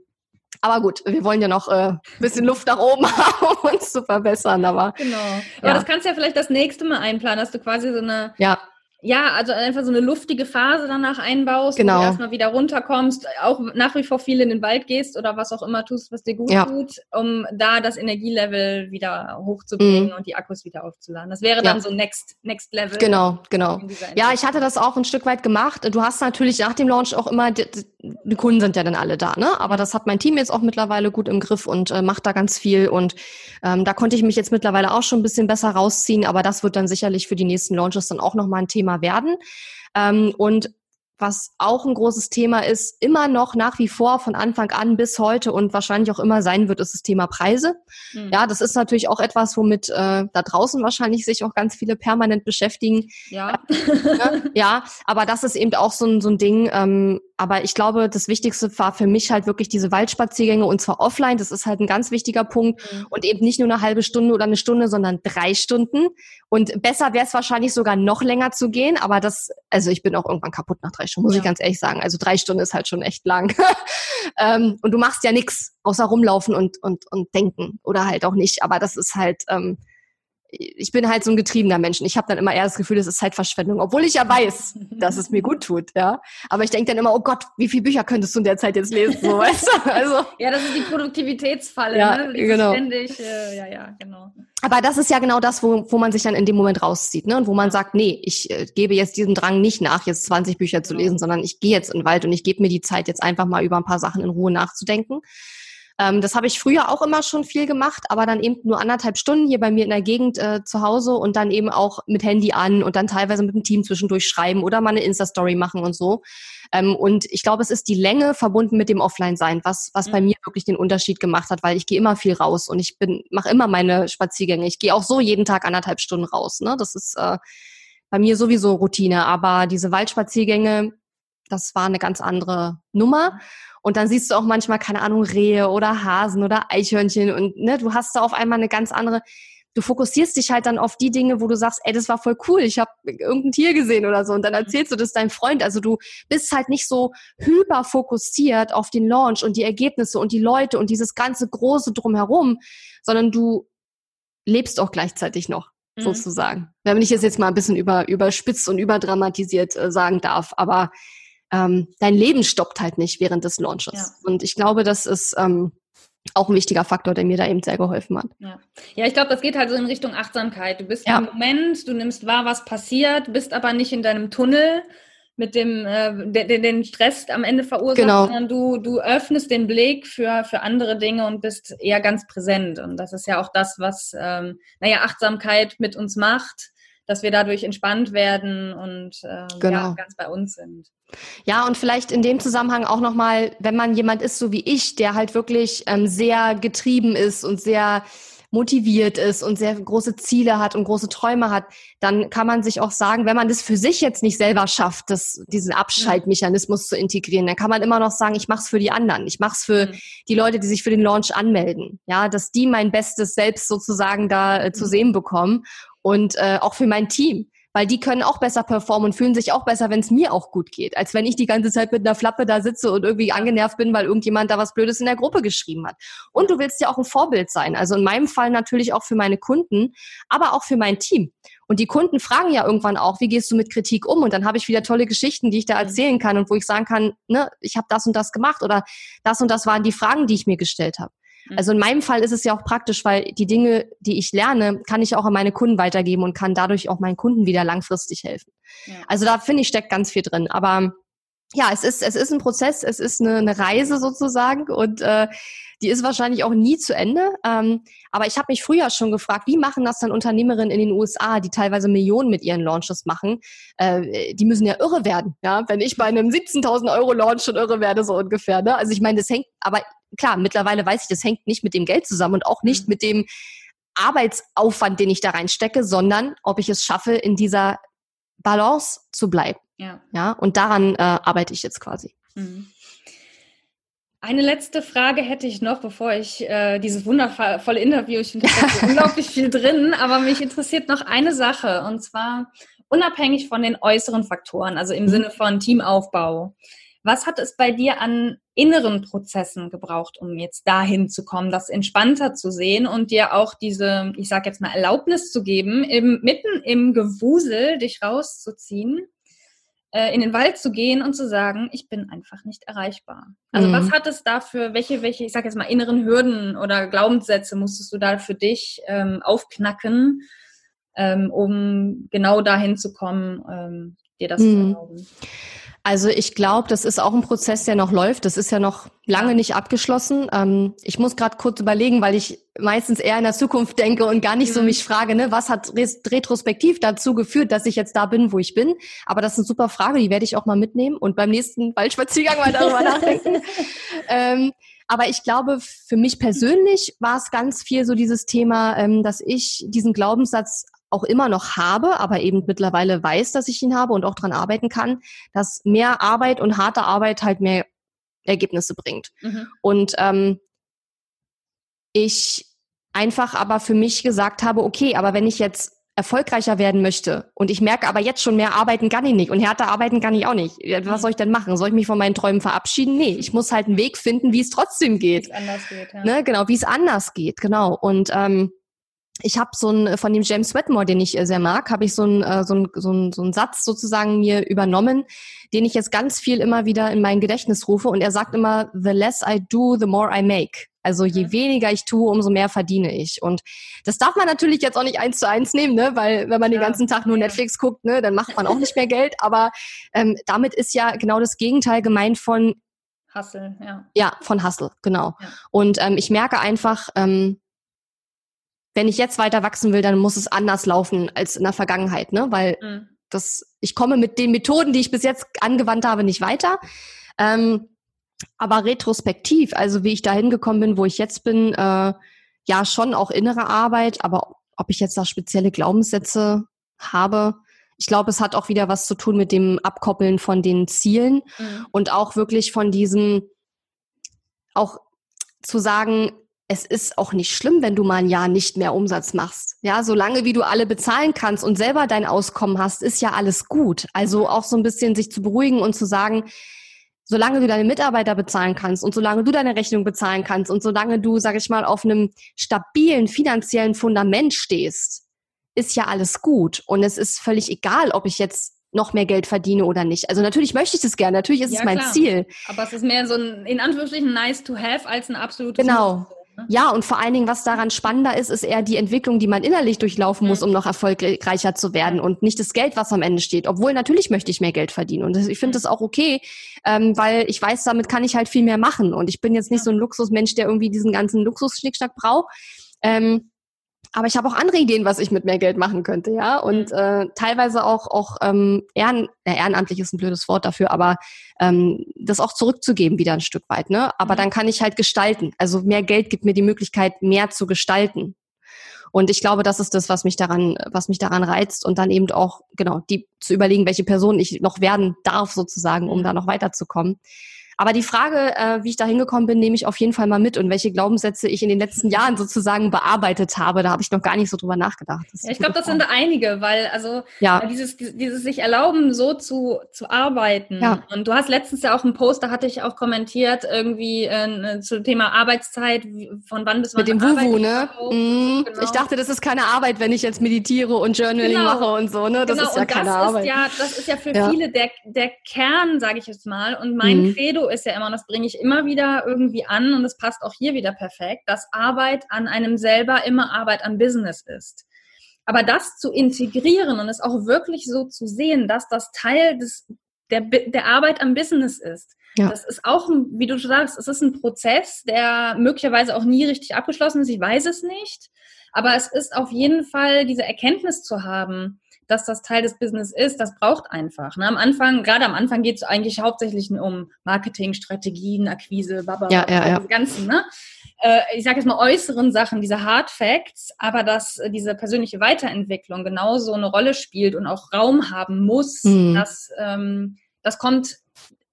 aber gut, wir wollen ja noch äh, bisschen Luft nach oben *laughs* haben, um uns zu verbessern. Aber genau. Aber ja. das kannst du ja vielleicht das nächste Mal einplanen, dass du quasi so eine ja ja, also einfach so eine luftige Phase danach einbaust, genau. wo du erstmal wieder runterkommst, auch nach wie vor viel in den Wald gehst oder was auch immer tust, was dir gut ja. tut, um da das Energielevel wieder hochzubringen mhm. und die Akkus wieder aufzuladen. Das wäre dann ja. so Next, Next Level. Genau, genau. Ja, ich hatte das auch ein Stück weit gemacht. Du hast natürlich nach dem Launch auch immer, die, die Kunden sind ja dann alle da, ne? Aber das hat mein Team jetzt auch mittlerweile gut im Griff und äh, macht da ganz viel und ähm, da konnte ich mich jetzt mittlerweile auch schon ein bisschen besser rausziehen, aber das wird dann sicherlich für die nächsten Launches dann auch nochmal ein Thema Thema werden. Ähm, und was auch ein großes Thema ist, immer noch nach wie vor von Anfang an bis heute und wahrscheinlich auch immer sein wird, ist das Thema Preise. Mhm. Ja, das ist natürlich auch etwas, womit äh, da draußen wahrscheinlich sich auch ganz viele permanent beschäftigen. Ja. ja, aber das ist eben auch so ein, so ein Ding. Ähm, aber ich glaube, das Wichtigste war für mich halt wirklich diese Waldspaziergänge und zwar offline. Das ist halt ein ganz wichtiger Punkt mhm. und eben nicht nur eine halbe Stunde oder eine Stunde, sondern drei Stunden. Und besser wäre es wahrscheinlich sogar noch länger zu gehen, aber das, also ich bin auch irgendwann kaputt nach drei Stunden, muss ja. ich ganz ehrlich sagen. Also drei Stunden ist halt schon echt lang. *laughs* ähm, und du machst ja nichts außer rumlaufen und, und, und denken oder halt auch nicht. Aber das ist halt, ähm, ich bin halt so ein getriebener Mensch. Ich habe dann immer eher das Gefühl, das ist Zeitverschwendung, obwohl ich ja weiß, *laughs* dass es mir gut tut, ja. Aber ich denke dann immer, oh Gott, wie viele Bücher könntest du in der Zeit jetzt lesen, so *laughs* weißt du? Also ja, das ist die Produktivitätsfalle, ja, ne? genau. Ständig, äh, ja, ja, genau. Aber das ist ja genau das, wo, wo man sich dann in dem Moment rauszieht, ne? Und wo man sagt, nee, ich äh, gebe jetzt diesem Drang nicht nach, jetzt 20 Bücher zu lesen, sondern ich gehe jetzt in den Wald und ich gebe mir die Zeit, jetzt einfach mal über ein paar Sachen in Ruhe nachzudenken. Ähm, das habe ich früher auch immer schon viel gemacht, aber dann eben nur anderthalb Stunden hier bei mir in der Gegend äh, zu Hause und dann eben auch mit Handy an und dann teilweise mit dem Team zwischendurch schreiben oder mal eine Insta-Story machen und so. Ähm, und ich glaube, es ist die Länge verbunden mit dem Offline-Sein, was, was mhm. bei mir wirklich den Unterschied gemacht hat, weil ich gehe immer viel raus und ich bin, mache immer meine Spaziergänge. Ich gehe auch so jeden Tag anderthalb Stunden raus. Ne? Das ist äh, bei mir sowieso Routine, aber diese Waldspaziergänge, das war eine ganz andere Nummer. Und dann siehst du auch manchmal, keine Ahnung, Rehe oder Hasen oder Eichhörnchen und ne, du hast da auf einmal eine ganz andere, du fokussierst dich halt dann auf die Dinge, wo du sagst, ey, das war voll cool, ich habe irgendein Tier gesehen oder so und dann erzählst du das deinem Freund. Also du bist halt nicht so hyper fokussiert auf den Launch und die Ergebnisse und die Leute und dieses ganze große drumherum, sondern du lebst auch gleichzeitig noch mhm. sozusagen. Wenn ich es jetzt mal ein bisschen über, überspitzt und überdramatisiert äh, sagen darf, aber ähm, dein Leben stoppt halt nicht während des Launches. Ja. Und ich glaube, das ist ähm, auch ein wichtiger Faktor, der mir da eben sehr geholfen hat. Ja, ja ich glaube, das geht halt so in Richtung Achtsamkeit. Du bist ja. im Moment, du nimmst wahr, was passiert, bist aber nicht in deinem Tunnel mit dem äh, den, den Stress am Ende verursacht, genau. sondern du, du öffnest den Blick für, für andere Dinge und bist eher ganz präsent. Und das ist ja auch das, was, ähm, naja, Achtsamkeit mit uns macht, dass wir dadurch entspannt werden und äh, genau. ja, ganz bei uns sind. Ja, und vielleicht in dem Zusammenhang auch nochmal, wenn man jemand ist, so wie ich, der halt wirklich ähm, sehr getrieben ist und sehr motiviert ist und sehr große Ziele hat und große Träume hat, dann kann man sich auch sagen, wenn man das für sich jetzt nicht selber schafft, das, diesen Abschaltmechanismus zu integrieren, dann kann man immer noch sagen, ich mache es für die anderen, ich mache es für mhm. die Leute, die sich für den Launch anmelden, ja, dass die mein bestes Selbst sozusagen da äh, zu mhm. sehen bekommen und äh, auch für mein Team weil die können auch besser performen und fühlen sich auch besser, wenn es mir auch gut geht, als wenn ich die ganze Zeit mit einer Flappe da sitze und irgendwie angenervt bin, weil irgendjemand da was Blödes in der Gruppe geschrieben hat. Und du willst ja auch ein Vorbild sein. Also in meinem Fall natürlich auch für meine Kunden, aber auch für mein Team. Und die Kunden fragen ja irgendwann auch, wie gehst du mit Kritik um? Und dann habe ich wieder tolle Geschichten, die ich da erzählen kann und wo ich sagen kann, ne, ich habe das und das gemacht oder das und das waren die Fragen, die ich mir gestellt habe. Also in meinem Fall ist es ja auch praktisch, weil die Dinge, die ich lerne, kann ich auch an meine Kunden weitergeben und kann dadurch auch meinen Kunden wieder langfristig helfen. Ja. Also da finde ich steckt ganz viel drin. Aber ja, es ist, es ist ein Prozess, es ist eine, eine Reise sozusagen und äh, die ist wahrscheinlich auch nie zu Ende. Ähm, aber ich habe mich früher schon gefragt, wie machen das dann Unternehmerinnen in den USA, die teilweise Millionen mit ihren Launches machen? Äh, die müssen ja irre werden, ja, wenn ich bei einem 17.000 Euro Launch schon irre werde, so ungefähr. Ne? Also ich meine, das hängt, aber klar, mittlerweile weiß ich, das hängt nicht mit dem Geld zusammen und auch nicht mhm. mit dem Arbeitsaufwand, den ich da reinstecke, sondern ob ich es schaffe, in dieser Balance zu bleiben. Ja. ja und daran äh, arbeite ich jetzt quasi. Mhm. Eine letzte Frage hätte ich noch, bevor ich äh, dieses wundervolle Interview, ich finde da *laughs* unglaublich viel drin, aber mich interessiert noch eine Sache und zwar unabhängig von den äußeren Faktoren, also im mhm. Sinne von Teamaufbau. Was hat es bei dir an inneren Prozessen gebraucht, um jetzt dahin zu kommen, das entspannter zu sehen und dir auch diese, ich sage jetzt mal, Erlaubnis zu geben, im, mitten im Gewusel dich rauszuziehen, äh, in den Wald zu gehen und zu sagen, ich bin einfach nicht erreichbar. Also mhm. was hat es dafür, welche, welche, ich sage jetzt mal, inneren Hürden oder Glaubenssätze musstest du da für dich ähm, aufknacken, ähm, um genau dahin zu kommen, ähm, dir das mhm. zu erlauben? Also ich glaube, das ist auch ein Prozess, der noch läuft. Das ist ja noch lange nicht abgeschlossen. Ähm, ich muss gerade kurz überlegen, weil ich meistens eher in der Zukunft denke und gar nicht mhm. so mich frage, ne, was hat retrospektiv dazu geführt, dass ich jetzt da bin, wo ich bin. Aber das ist eine super Frage, die werde ich auch mal mitnehmen und beim nächsten Waldspaziergang mal darüber *laughs* nachdenken. Ähm, aber ich glaube, für mich persönlich war es ganz viel so dieses Thema, ähm, dass ich diesen Glaubenssatz auch immer noch habe, aber eben mittlerweile weiß, dass ich ihn habe und auch dran arbeiten kann, dass mehr Arbeit und harte Arbeit halt mehr Ergebnisse bringt. Mhm. Und ähm, ich einfach aber für mich gesagt habe, okay, aber wenn ich jetzt erfolgreicher werden möchte und ich merke aber jetzt schon mehr arbeiten kann ich nicht und härter arbeiten kann ich auch nicht. Was mhm. soll ich denn machen? Soll ich mich von meinen Träumen verabschieden? Nee, ich muss halt einen Weg finden, wie es trotzdem geht. Wie es anders geht, ja. Ne? Genau, wie es anders geht, genau. Und ähm, ich habe so ein von dem James Wetmore, den ich äh, sehr mag, habe ich so ein, äh, so, ein, so, ein, so ein Satz sozusagen mir übernommen, den ich jetzt ganz viel immer wieder in mein Gedächtnis rufe. Und er sagt immer, the less I do, the more I make. Also je mhm. weniger ich tue, umso mehr verdiene ich. Und das darf man natürlich jetzt auch nicht eins zu eins nehmen, ne? weil wenn man den ganzen Tag nur Netflix guckt, ne, dann macht man auch nicht mehr *laughs* Geld. Aber ähm, damit ist ja genau das Gegenteil gemeint von Hustle, ja. Ja, von Hustle, genau. Ja. Und ähm, ich merke einfach, ähm, wenn ich jetzt weiter wachsen will, dann muss es anders laufen als in der Vergangenheit, ne? Weil mhm. das, ich komme mit den Methoden, die ich bis jetzt angewandt habe, nicht weiter. Ähm, aber retrospektiv, also wie ich da hingekommen bin, wo ich jetzt bin, äh, ja schon auch innere Arbeit, aber ob ich jetzt da spezielle Glaubenssätze habe, ich glaube, es hat auch wieder was zu tun mit dem Abkoppeln von den Zielen mhm. und auch wirklich von diesem, auch zu sagen, es ist auch nicht schlimm, wenn du mal ein Jahr nicht mehr Umsatz machst. Ja, solange wie du alle bezahlen kannst und selber dein Auskommen hast, ist ja alles gut. Also auch so ein bisschen sich zu beruhigen und zu sagen, solange du deine Mitarbeiter bezahlen kannst und solange du deine Rechnung bezahlen kannst und solange du, sag ich mal, auf einem stabilen finanziellen Fundament stehst, ist ja alles gut. Und es ist völlig egal, ob ich jetzt noch mehr Geld verdiene oder nicht. Also natürlich möchte ich das gerne, natürlich ist ja, es mein klar. Ziel. Aber es ist mehr so ein, in Anführungsstrichen, nice to have als ein absolutes Genau. Ne? Ja, und vor allen Dingen, was daran spannender ist, ist eher die Entwicklung, die man innerlich durchlaufen muss, um noch erfolgreicher zu werden und nicht das Geld, was am Ende steht. Obwohl natürlich möchte ich mehr Geld verdienen und ich finde das auch okay, ähm, weil ich weiß, damit kann ich halt viel mehr machen und ich bin jetzt nicht so ein Luxusmensch, der irgendwie diesen ganzen Luxusschnickschnack braucht. Ähm, aber ich habe auch andere Ideen, was ich mit mehr Geld machen könnte, ja. Und mhm. äh, teilweise auch auch ähm, ehren, äh, ehrenamtlich ist ein blödes Wort dafür, aber ähm, das auch zurückzugeben wieder ein Stück weit, ne? Aber mhm. dann kann ich halt gestalten. Also mehr Geld gibt mir die Möglichkeit, mehr zu gestalten. Und ich glaube, das ist das, was mich daran, was mich daran reizt und dann eben auch genau die zu überlegen, welche Person ich noch werden darf sozusagen, um da noch weiterzukommen. Aber die Frage, äh, wie ich da hingekommen bin, nehme ich auf jeden Fall mal mit und welche Glaubenssätze ich in den letzten Jahren sozusagen bearbeitet habe, da habe ich noch gar nicht so drüber nachgedacht. Ja, ich glaube, das sind einige, weil also ja. dieses, dieses sich erlauben, so zu, zu arbeiten. Ja. Und du hast letztens ja auch einen Post, da hatte ich auch kommentiert, irgendwie äh, zum Thema Arbeitszeit, von wann bis wann. Mit dem Wuhu, ne? Mhm. Genau. Ich dachte, das ist keine Arbeit, wenn ich jetzt meditiere und Journaling genau. mache und so, ne? Das genau. ist ja und keine das Arbeit. Ist ja, das ist ja für viele der, der Kern, sage ich jetzt mal. Und mein mhm. Credo ist ja immer, und das bringe ich immer wieder irgendwie an und es passt auch hier wieder perfekt, dass Arbeit an einem selber immer Arbeit an Business ist. Aber das zu integrieren und es auch wirklich so zu sehen, dass das Teil des, der, der Arbeit am Business ist. Ja. Das ist auch, wie du schon sagst, es ist ein Prozess, der möglicherweise auch nie richtig abgeschlossen ist. Ich weiß es nicht. Aber es ist auf jeden Fall diese Erkenntnis zu haben, dass das Teil des Business ist, das braucht einfach. Ne? Am Anfang, gerade am Anfang geht es eigentlich hauptsächlich um Marketing, Strategien, Akquise, Baba, ja, ja, ja. ganzen, ne? Äh, ich sage jetzt mal äußeren Sachen, diese Hard Facts, aber dass äh, diese persönliche Weiterentwicklung genauso eine Rolle spielt und auch Raum haben muss, mhm. das, ähm, das kommt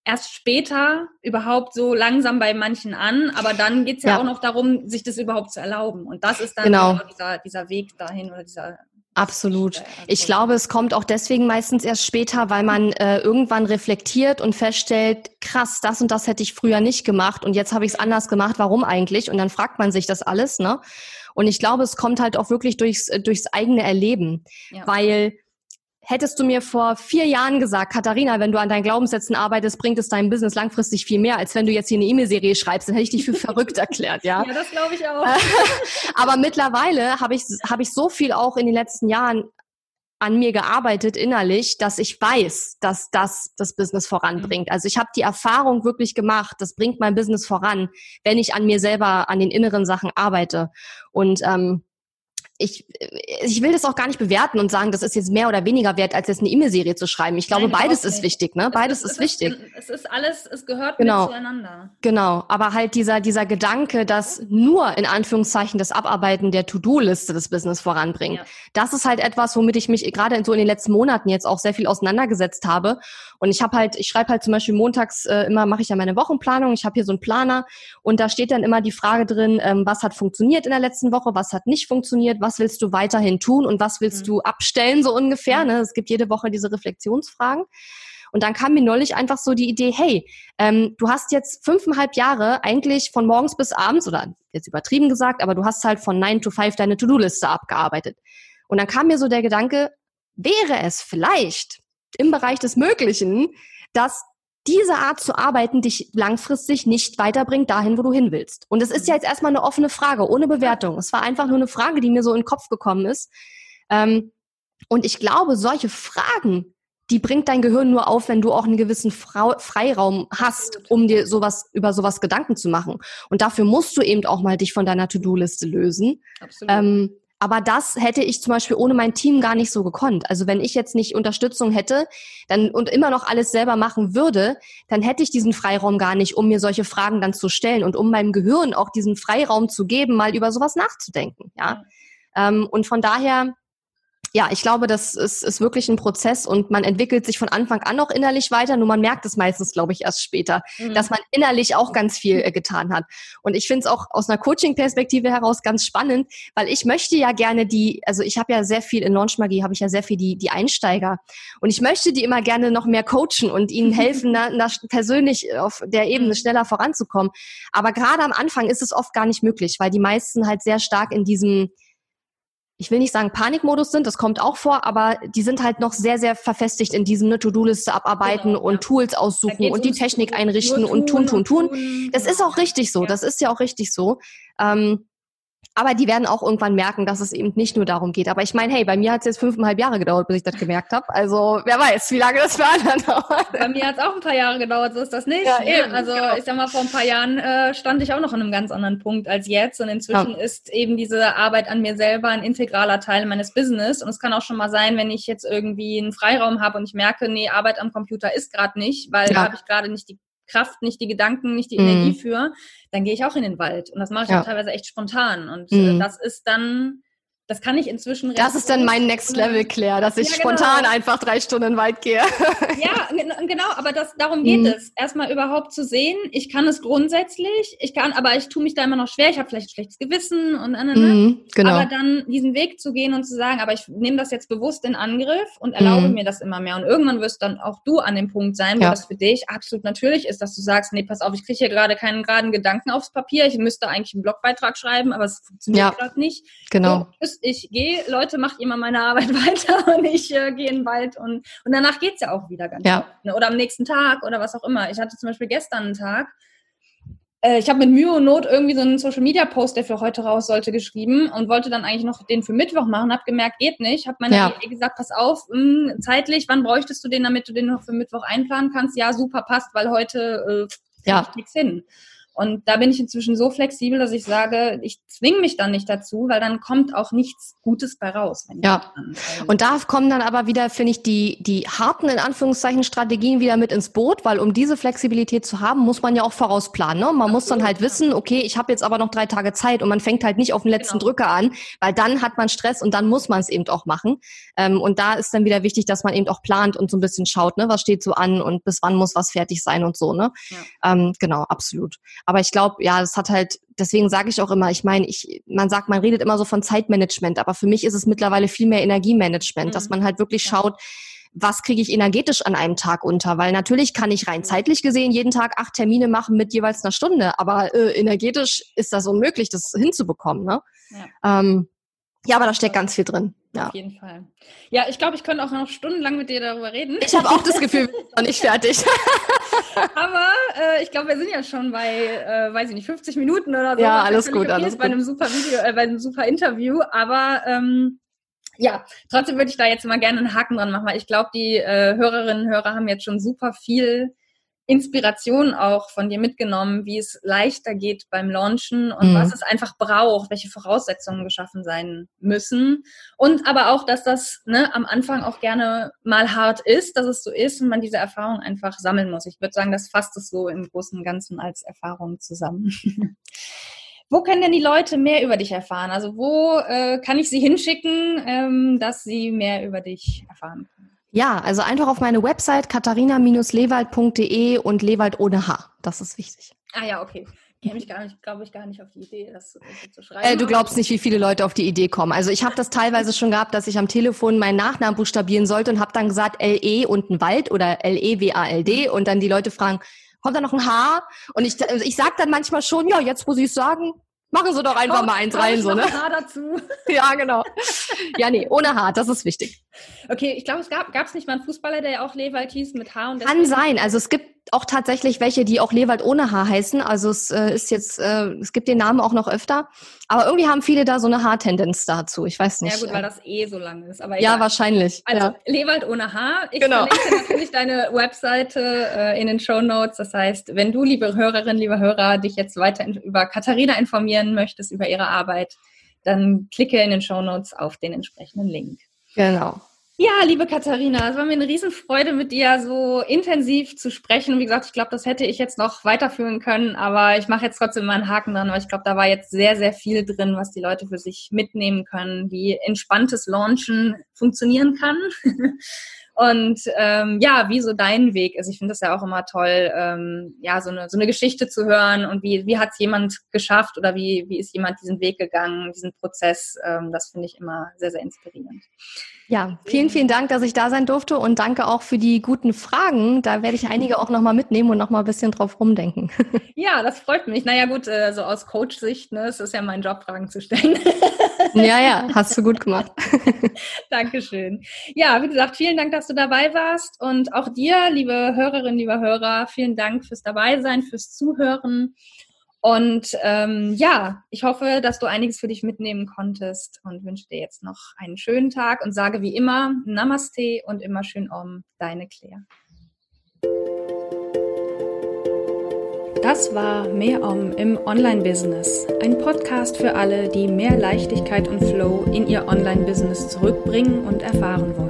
erst später überhaupt so langsam bei manchen an, aber dann geht es ja, ja, auch noch darum, sich das überhaupt zu erlauben. Und das ist dann genau. genau dieser, dieser Weg dahin oder dieser Absolut. Ich glaube, es kommt auch deswegen meistens erst später, weil man äh, irgendwann reflektiert und feststellt, krass, das und das hätte ich früher nicht gemacht und jetzt habe ich es anders gemacht. Warum eigentlich? Und dann fragt man sich das alles, ne? Und ich glaube, es kommt halt auch wirklich durchs, durchs eigene Erleben, ja. weil Hättest du mir vor vier Jahren gesagt, Katharina, wenn du an deinen Glaubenssätzen arbeitest, bringt es deinem Business langfristig viel mehr, als wenn du jetzt hier eine E-Mail-Serie schreibst, dann hätte ich dich für *laughs* verrückt erklärt, ja? Ja, das glaube ich auch. *laughs* Aber mittlerweile habe ich, habe ich so viel auch in den letzten Jahren an mir gearbeitet innerlich, dass ich weiß, dass das das Business voranbringt. Mhm. Also ich habe die Erfahrung wirklich gemacht, das bringt mein Business voran, wenn ich an mir selber, an den inneren Sachen arbeite. Und ähm, ich, ich will das auch gar nicht bewerten und sagen, das ist jetzt mehr oder weniger wert, als jetzt eine E-Mail-Serie zu schreiben. Ich glaube, Nein, beides ist wichtig, ne? Beides ist, ist, wichtig. Es ist alles, es gehört genau. zueinander. Genau. Aber halt dieser, dieser Gedanke, dass nur in Anführungszeichen das Abarbeiten der To-Do-Liste des Business voranbringt. Ja. Das ist halt etwas, womit ich mich gerade so in den letzten Monaten jetzt auch sehr viel auseinandergesetzt habe. Und ich habe halt, ich schreibe halt zum Beispiel montags äh, immer, mache ich ja meine Wochenplanung. Ich habe hier so einen Planer und da steht dann immer die Frage drin, ähm, was hat funktioniert in der letzten Woche, was hat nicht funktioniert, was willst du weiterhin tun und was willst mhm. du abstellen, so ungefähr. Ne? Es gibt jede Woche diese Reflexionsfragen. Und dann kam mir neulich einfach so die Idee, hey, ähm, du hast jetzt fünfeinhalb Jahre eigentlich von morgens bis abends, oder jetzt übertrieben gesagt, aber du hast halt von 9 to 5 deine To-Do-Liste abgearbeitet. Und dann kam mir so der Gedanke, wäre es vielleicht im Bereich des Möglichen, dass diese Art zu arbeiten dich langfristig nicht weiterbringt dahin, wo du hin willst. Und es ist ja jetzt erstmal eine offene Frage, ohne Bewertung. Es war einfach nur eine Frage, die mir so in den Kopf gekommen ist. Ähm, und ich glaube, solche Fragen, die bringt dein Gehirn nur auf, wenn du auch einen gewissen Freiraum hast, um dir sowas über sowas Gedanken zu machen. Und dafür musst du eben auch mal dich von deiner To-Do-Liste lösen. Absolut. Ähm, aber das hätte ich zum Beispiel ohne mein Team gar nicht so gekonnt. Also wenn ich jetzt nicht Unterstützung hätte dann, und immer noch alles selber machen würde, dann hätte ich diesen Freiraum gar nicht, um mir solche Fragen dann zu stellen und um meinem Gehirn auch diesen Freiraum zu geben, mal über sowas nachzudenken. Ja. Ähm, und von daher ja, ich glaube, das ist, ist wirklich ein Prozess und man entwickelt sich von Anfang an noch innerlich weiter, nur man merkt es meistens, glaube ich, erst später, mhm. dass man innerlich auch ganz viel äh, getan hat. Und ich finde es auch aus einer Coaching-Perspektive heraus ganz spannend, weil ich möchte ja gerne die, also ich habe ja sehr viel in Launchmagie, habe ich ja sehr viel die, die Einsteiger und ich möchte die immer gerne noch mehr coachen und ihnen helfen, *laughs* na, na, persönlich auf der Ebene mhm. schneller voranzukommen. Aber gerade am Anfang ist es oft gar nicht möglich, weil die meisten halt sehr stark in diesem ich will nicht sagen Panikmodus sind, das kommt auch vor, aber die sind halt noch sehr, sehr verfestigt in diesem ne, To-Do-Liste abarbeiten genau, und ja. Tools aussuchen und die Technik einrichten und tun, tun, tun. Das ist auch richtig so. Das ist ja auch richtig so. Ähm, aber die werden auch irgendwann merken, dass es eben nicht nur darum geht. Aber ich meine, hey, bei mir hat es jetzt fünfeinhalb Jahre gedauert, bis ich das gemerkt habe. Also wer weiß, wie lange das für andere *laughs* dauert. Bei mir hat es auch ein paar Jahre gedauert, so ist das nicht. Ja, eben, also genau. ich sag mal, vor ein paar Jahren äh, stand ich auch noch an einem ganz anderen Punkt als jetzt. Und inzwischen ja. ist eben diese Arbeit an mir selber ein integraler Teil meines Business. Und es kann auch schon mal sein, wenn ich jetzt irgendwie einen Freiraum habe und ich merke, nee, Arbeit am Computer ist gerade nicht, weil ja. da habe ich gerade nicht die Kraft, nicht die Gedanken, nicht die mhm. Energie für, dann gehe ich auch in den Wald. Und das mache ich ja. teilweise echt spontan. Und äh, mhm. das ist dann das kann ich inzwischen. Das ist dann mein Next Level, Claire, dass ich ja, genau. spontan einfach drei Stunden in den Wald gehe. ja, genau, aber das, darum geht mhm. es. Erstmal überhaupt zu sehen, ich kann es grundsätzlich, ich kann, aber ich tue mich da immer noch schwer, ich habe vielleicht ein schlechtes Gewissen und, und, mhm, genau. aber dann diesen Weg zu gehen und zu sagen, aber ich nehme das jetzt bewusst in Angriff und erlaube mhm. mir das immer mehr. Und irgendwann wirst dann auch du an dem Punkt sein, wo ja. das für dich absolut natürlich ist, dass du sagst, nee, pass auf, ich kriege hier gerade keinen geraden Gedanken aufs Papier, ich müsste eigentlich einen Blogbeitrag schreiben, aber es funktioniert ja. gerade nicht. Genau. Du ich gehe, Leute, macht mal meine Arbeit *laughs* weiter und ich äh, gehe in den Wald und, und danach geht's ja auch wieder ganz ja. Gut, ne? Oder am nächsten Tag oder was auch immer. Ich hatte zum Beispiel gestern einen Tag, äh, ich habe mit Mühe und Not irgendwie so einen Social Media Post, der für heute raus sollte, geschrieben und wollte dann eigentlich noch den für Mittwoch machen, habe gemerkt, geht nicht. Habe meiner ja. gesagt, pass auf, mh, hm, zeitlich, wann bräuchtest du den, damit du den noch für Mittwoch einplanen kannst? Ja, super, passt, weil heute äh, ja. nichts hin. Und da bin ich inzwischen so flexibel, dass ich sage, ich zwinge mich dann nicht dazu, weil dann kommt auch nichts Gutes bei raus. ja. Und da kommen dann aber wieder, finde ich, die, die harten, in Anführungszeichen, Strategien wieder mit ins Boot, weil um diese Flexibilität zu haben, muss man ja auch vorausplanen. Ne? Man Absolut. muss dann halt wissen, okay, ich habe jetzt aber noch drei Tage Zeit und man fängt halt nicht auf den letzten genau. Drücker an, weil dann hat man Stress und dann muss man es eben auch machen. Ähm, und da ist dann wieder wichtig, dass man eben auch plant und so ein bisschen schaut, ne, was steht so an und bis wann muss was fertig sein und so. Ne? Ja. Ähm, genau, absolut. Aber ich glaube, ja, das hat halt, deswegen sage ich auch immer, ich meine, ich, man sagt, man redet immer so von Zeitmanagement, aber für mich ist es mittlerweile viel mehr Energiemanagement, mhm. dass man halt wirklich schaut, was kriege ich energetisch an einem Tag unter? Weil natürlich kann ich rein zeitlich gesehen jeden Tag acht Termine machen mit jeweils einer Stunde, aber äh, energetisch ist das unmöglich, das hinzubekommen. Ne? Ja. Ähm, ja, aber da steckt ganz viel drin. Ja. Auf jeden Fall. Ja, ich glaube, ich könnte auch noch stundenlang mit dir darüber reden. Ich habe auch das Gefühl, wir sind noch nicht fertig. *laughs* Aber äh, ich glaube, wir sind ja schon bei, äh, weiß ich nicht, 50 Minuten oder so. Ja, alles gut, alles bei einem super Video, äh, bei einem super Interview. Aber ähm, ja, trotzdem würde ich da jetzt mal gerne einen Haken dran machen, weil ich glaube, die äh, Hörerinnen und Hörer haben jetzt schon super viel Inspiration auch von dir mitgenommen, wie es leichter geht beim Launchen und mhm. was es einfach braucht, welche Voraussetzungen geschaffen sein müssen. Und aber auch, dass das ne, am Anfang auch gerne mal hart ist, dass es so ist und man diese Erfahrung einfach sammeln muss. Ich würde sagen, das fasst es so im Großen und Ganzen als Erfahrung zusammen. *laughs* Wo können denn die Leute mehr über dich erfahren? Also wo äh, kann ich sie hinschicken, ähm, dass sie mehr über dich erfahren können? Ja, also einfach auf meine Website katharina-lewald.de und Lewald ohne H. Das ist wichtig. Ah ja, okay. Käme ich gar nicht, glaube ich, gar nicht auf die Idee, das, zu schreiben. Äh, du glaubst nicht, wie viele Leute auf die Idee kommen. Also ich habe das teilweise schon gehabt, dass ich am Telefon meinen Nachnamen buchstabieren sollte und habe dann gesagt LE und ein Wald oder L-E-W-A-L-D und dann die Leute fragen, kommt da noch ein H? Und ich, also ich sage dann manchmal schon, ja, jetzt muss ich sagen, Machen Sie doch einfach oh, mal eins rein, so, ne? Haar dazu. *laughs* ja, genau. Ja, nee, ohne Haar, das ist wichtig. Okay, ich glaube, es gab es nicht mal einen Fußballer, der auch Lewald hieß mit Haar und Kann sein. Also es gibt auch tatsächlich welche, die auch Lewald ohne Haar heißen. Also es äh, ist jetzt, äh, es gibt den Namen auch noch öfter. Aber irgendwie haben viele da so eine Haartendenz dazu. Ich weiß nicht. Ja gut, weil das eh so lang ist. Aber ja, wahrscheinlich. Also ja. Lewald ohne Haar. Ich genau. verlinke natürlich deine Webseite äh, in den Show Notes. Das heißt, wenn du, liebe Hörerin, lieber Hörer, dich jetzt weiter über Katharina informieren möchtest, über ihre Arbeit, dann klicke in den Show Notes auf den entsprechenden Link. Genau. Ja, liebe Katharina, es war mir eine Riesenfreude, mit dir so intensiv zu sprechen. Wie gesagt, ich glaube, das hätte ich jetzt noch weiterführen können, aber ich mache jetzt trotzdem mal einen Haken dran, weil ich glaube, da war jetzt sehr, sehr viel drin, was die Leute für sich mitnehmen können, wie entspanntes Launchen funktionieren kann. *laughs* Und ähm, ja, wie so dein Weg ist. Ich finde das ja auch immer toll, ähm, ja, so eine, so eine Geschichte zu hören und wie, wie hat es jemand geschafft oder wie, wie ist jemand diesen Weg gegangen, diesen Prozess. Ähm, das finde ich immer sehr, sehr inspirierend. Ja, vielen, vielen Dank, dass ich da sein durfte und danke auch für die guten Fragen. Da werde ich einige auch nochmal mitnehmen und nochmal ein bisschen drauf rumdenken. *laughs* Ja, das freut mich. Naja, gut, äh, so aus Coach-Sicht, ne, es ist ja mein Job, Fragen zu stellen. Ja, ja, hast du gut gemacht. *laughs* Dankeschön. Ja, wie gesagt, vielen Dank, dass du dabei warst und auch dir, liebe Hörerinnen, lieber Hörer, vielen Dank fürs Dabeisein, fürs Zuhören. Und ähm, ja, ich hoffe, dass du einiges für dich mitnehmen konntest und wünsche dir jetzt noch einen schönen Tag und sage wie immer Namaste und immer schön um, deine Claire. Das war Mehr Om im Online-Business. Ein Podcast für alle, die mehr Leichtigkeit und Flow in ihr Online-Business zurückbringen und erfahren wollen.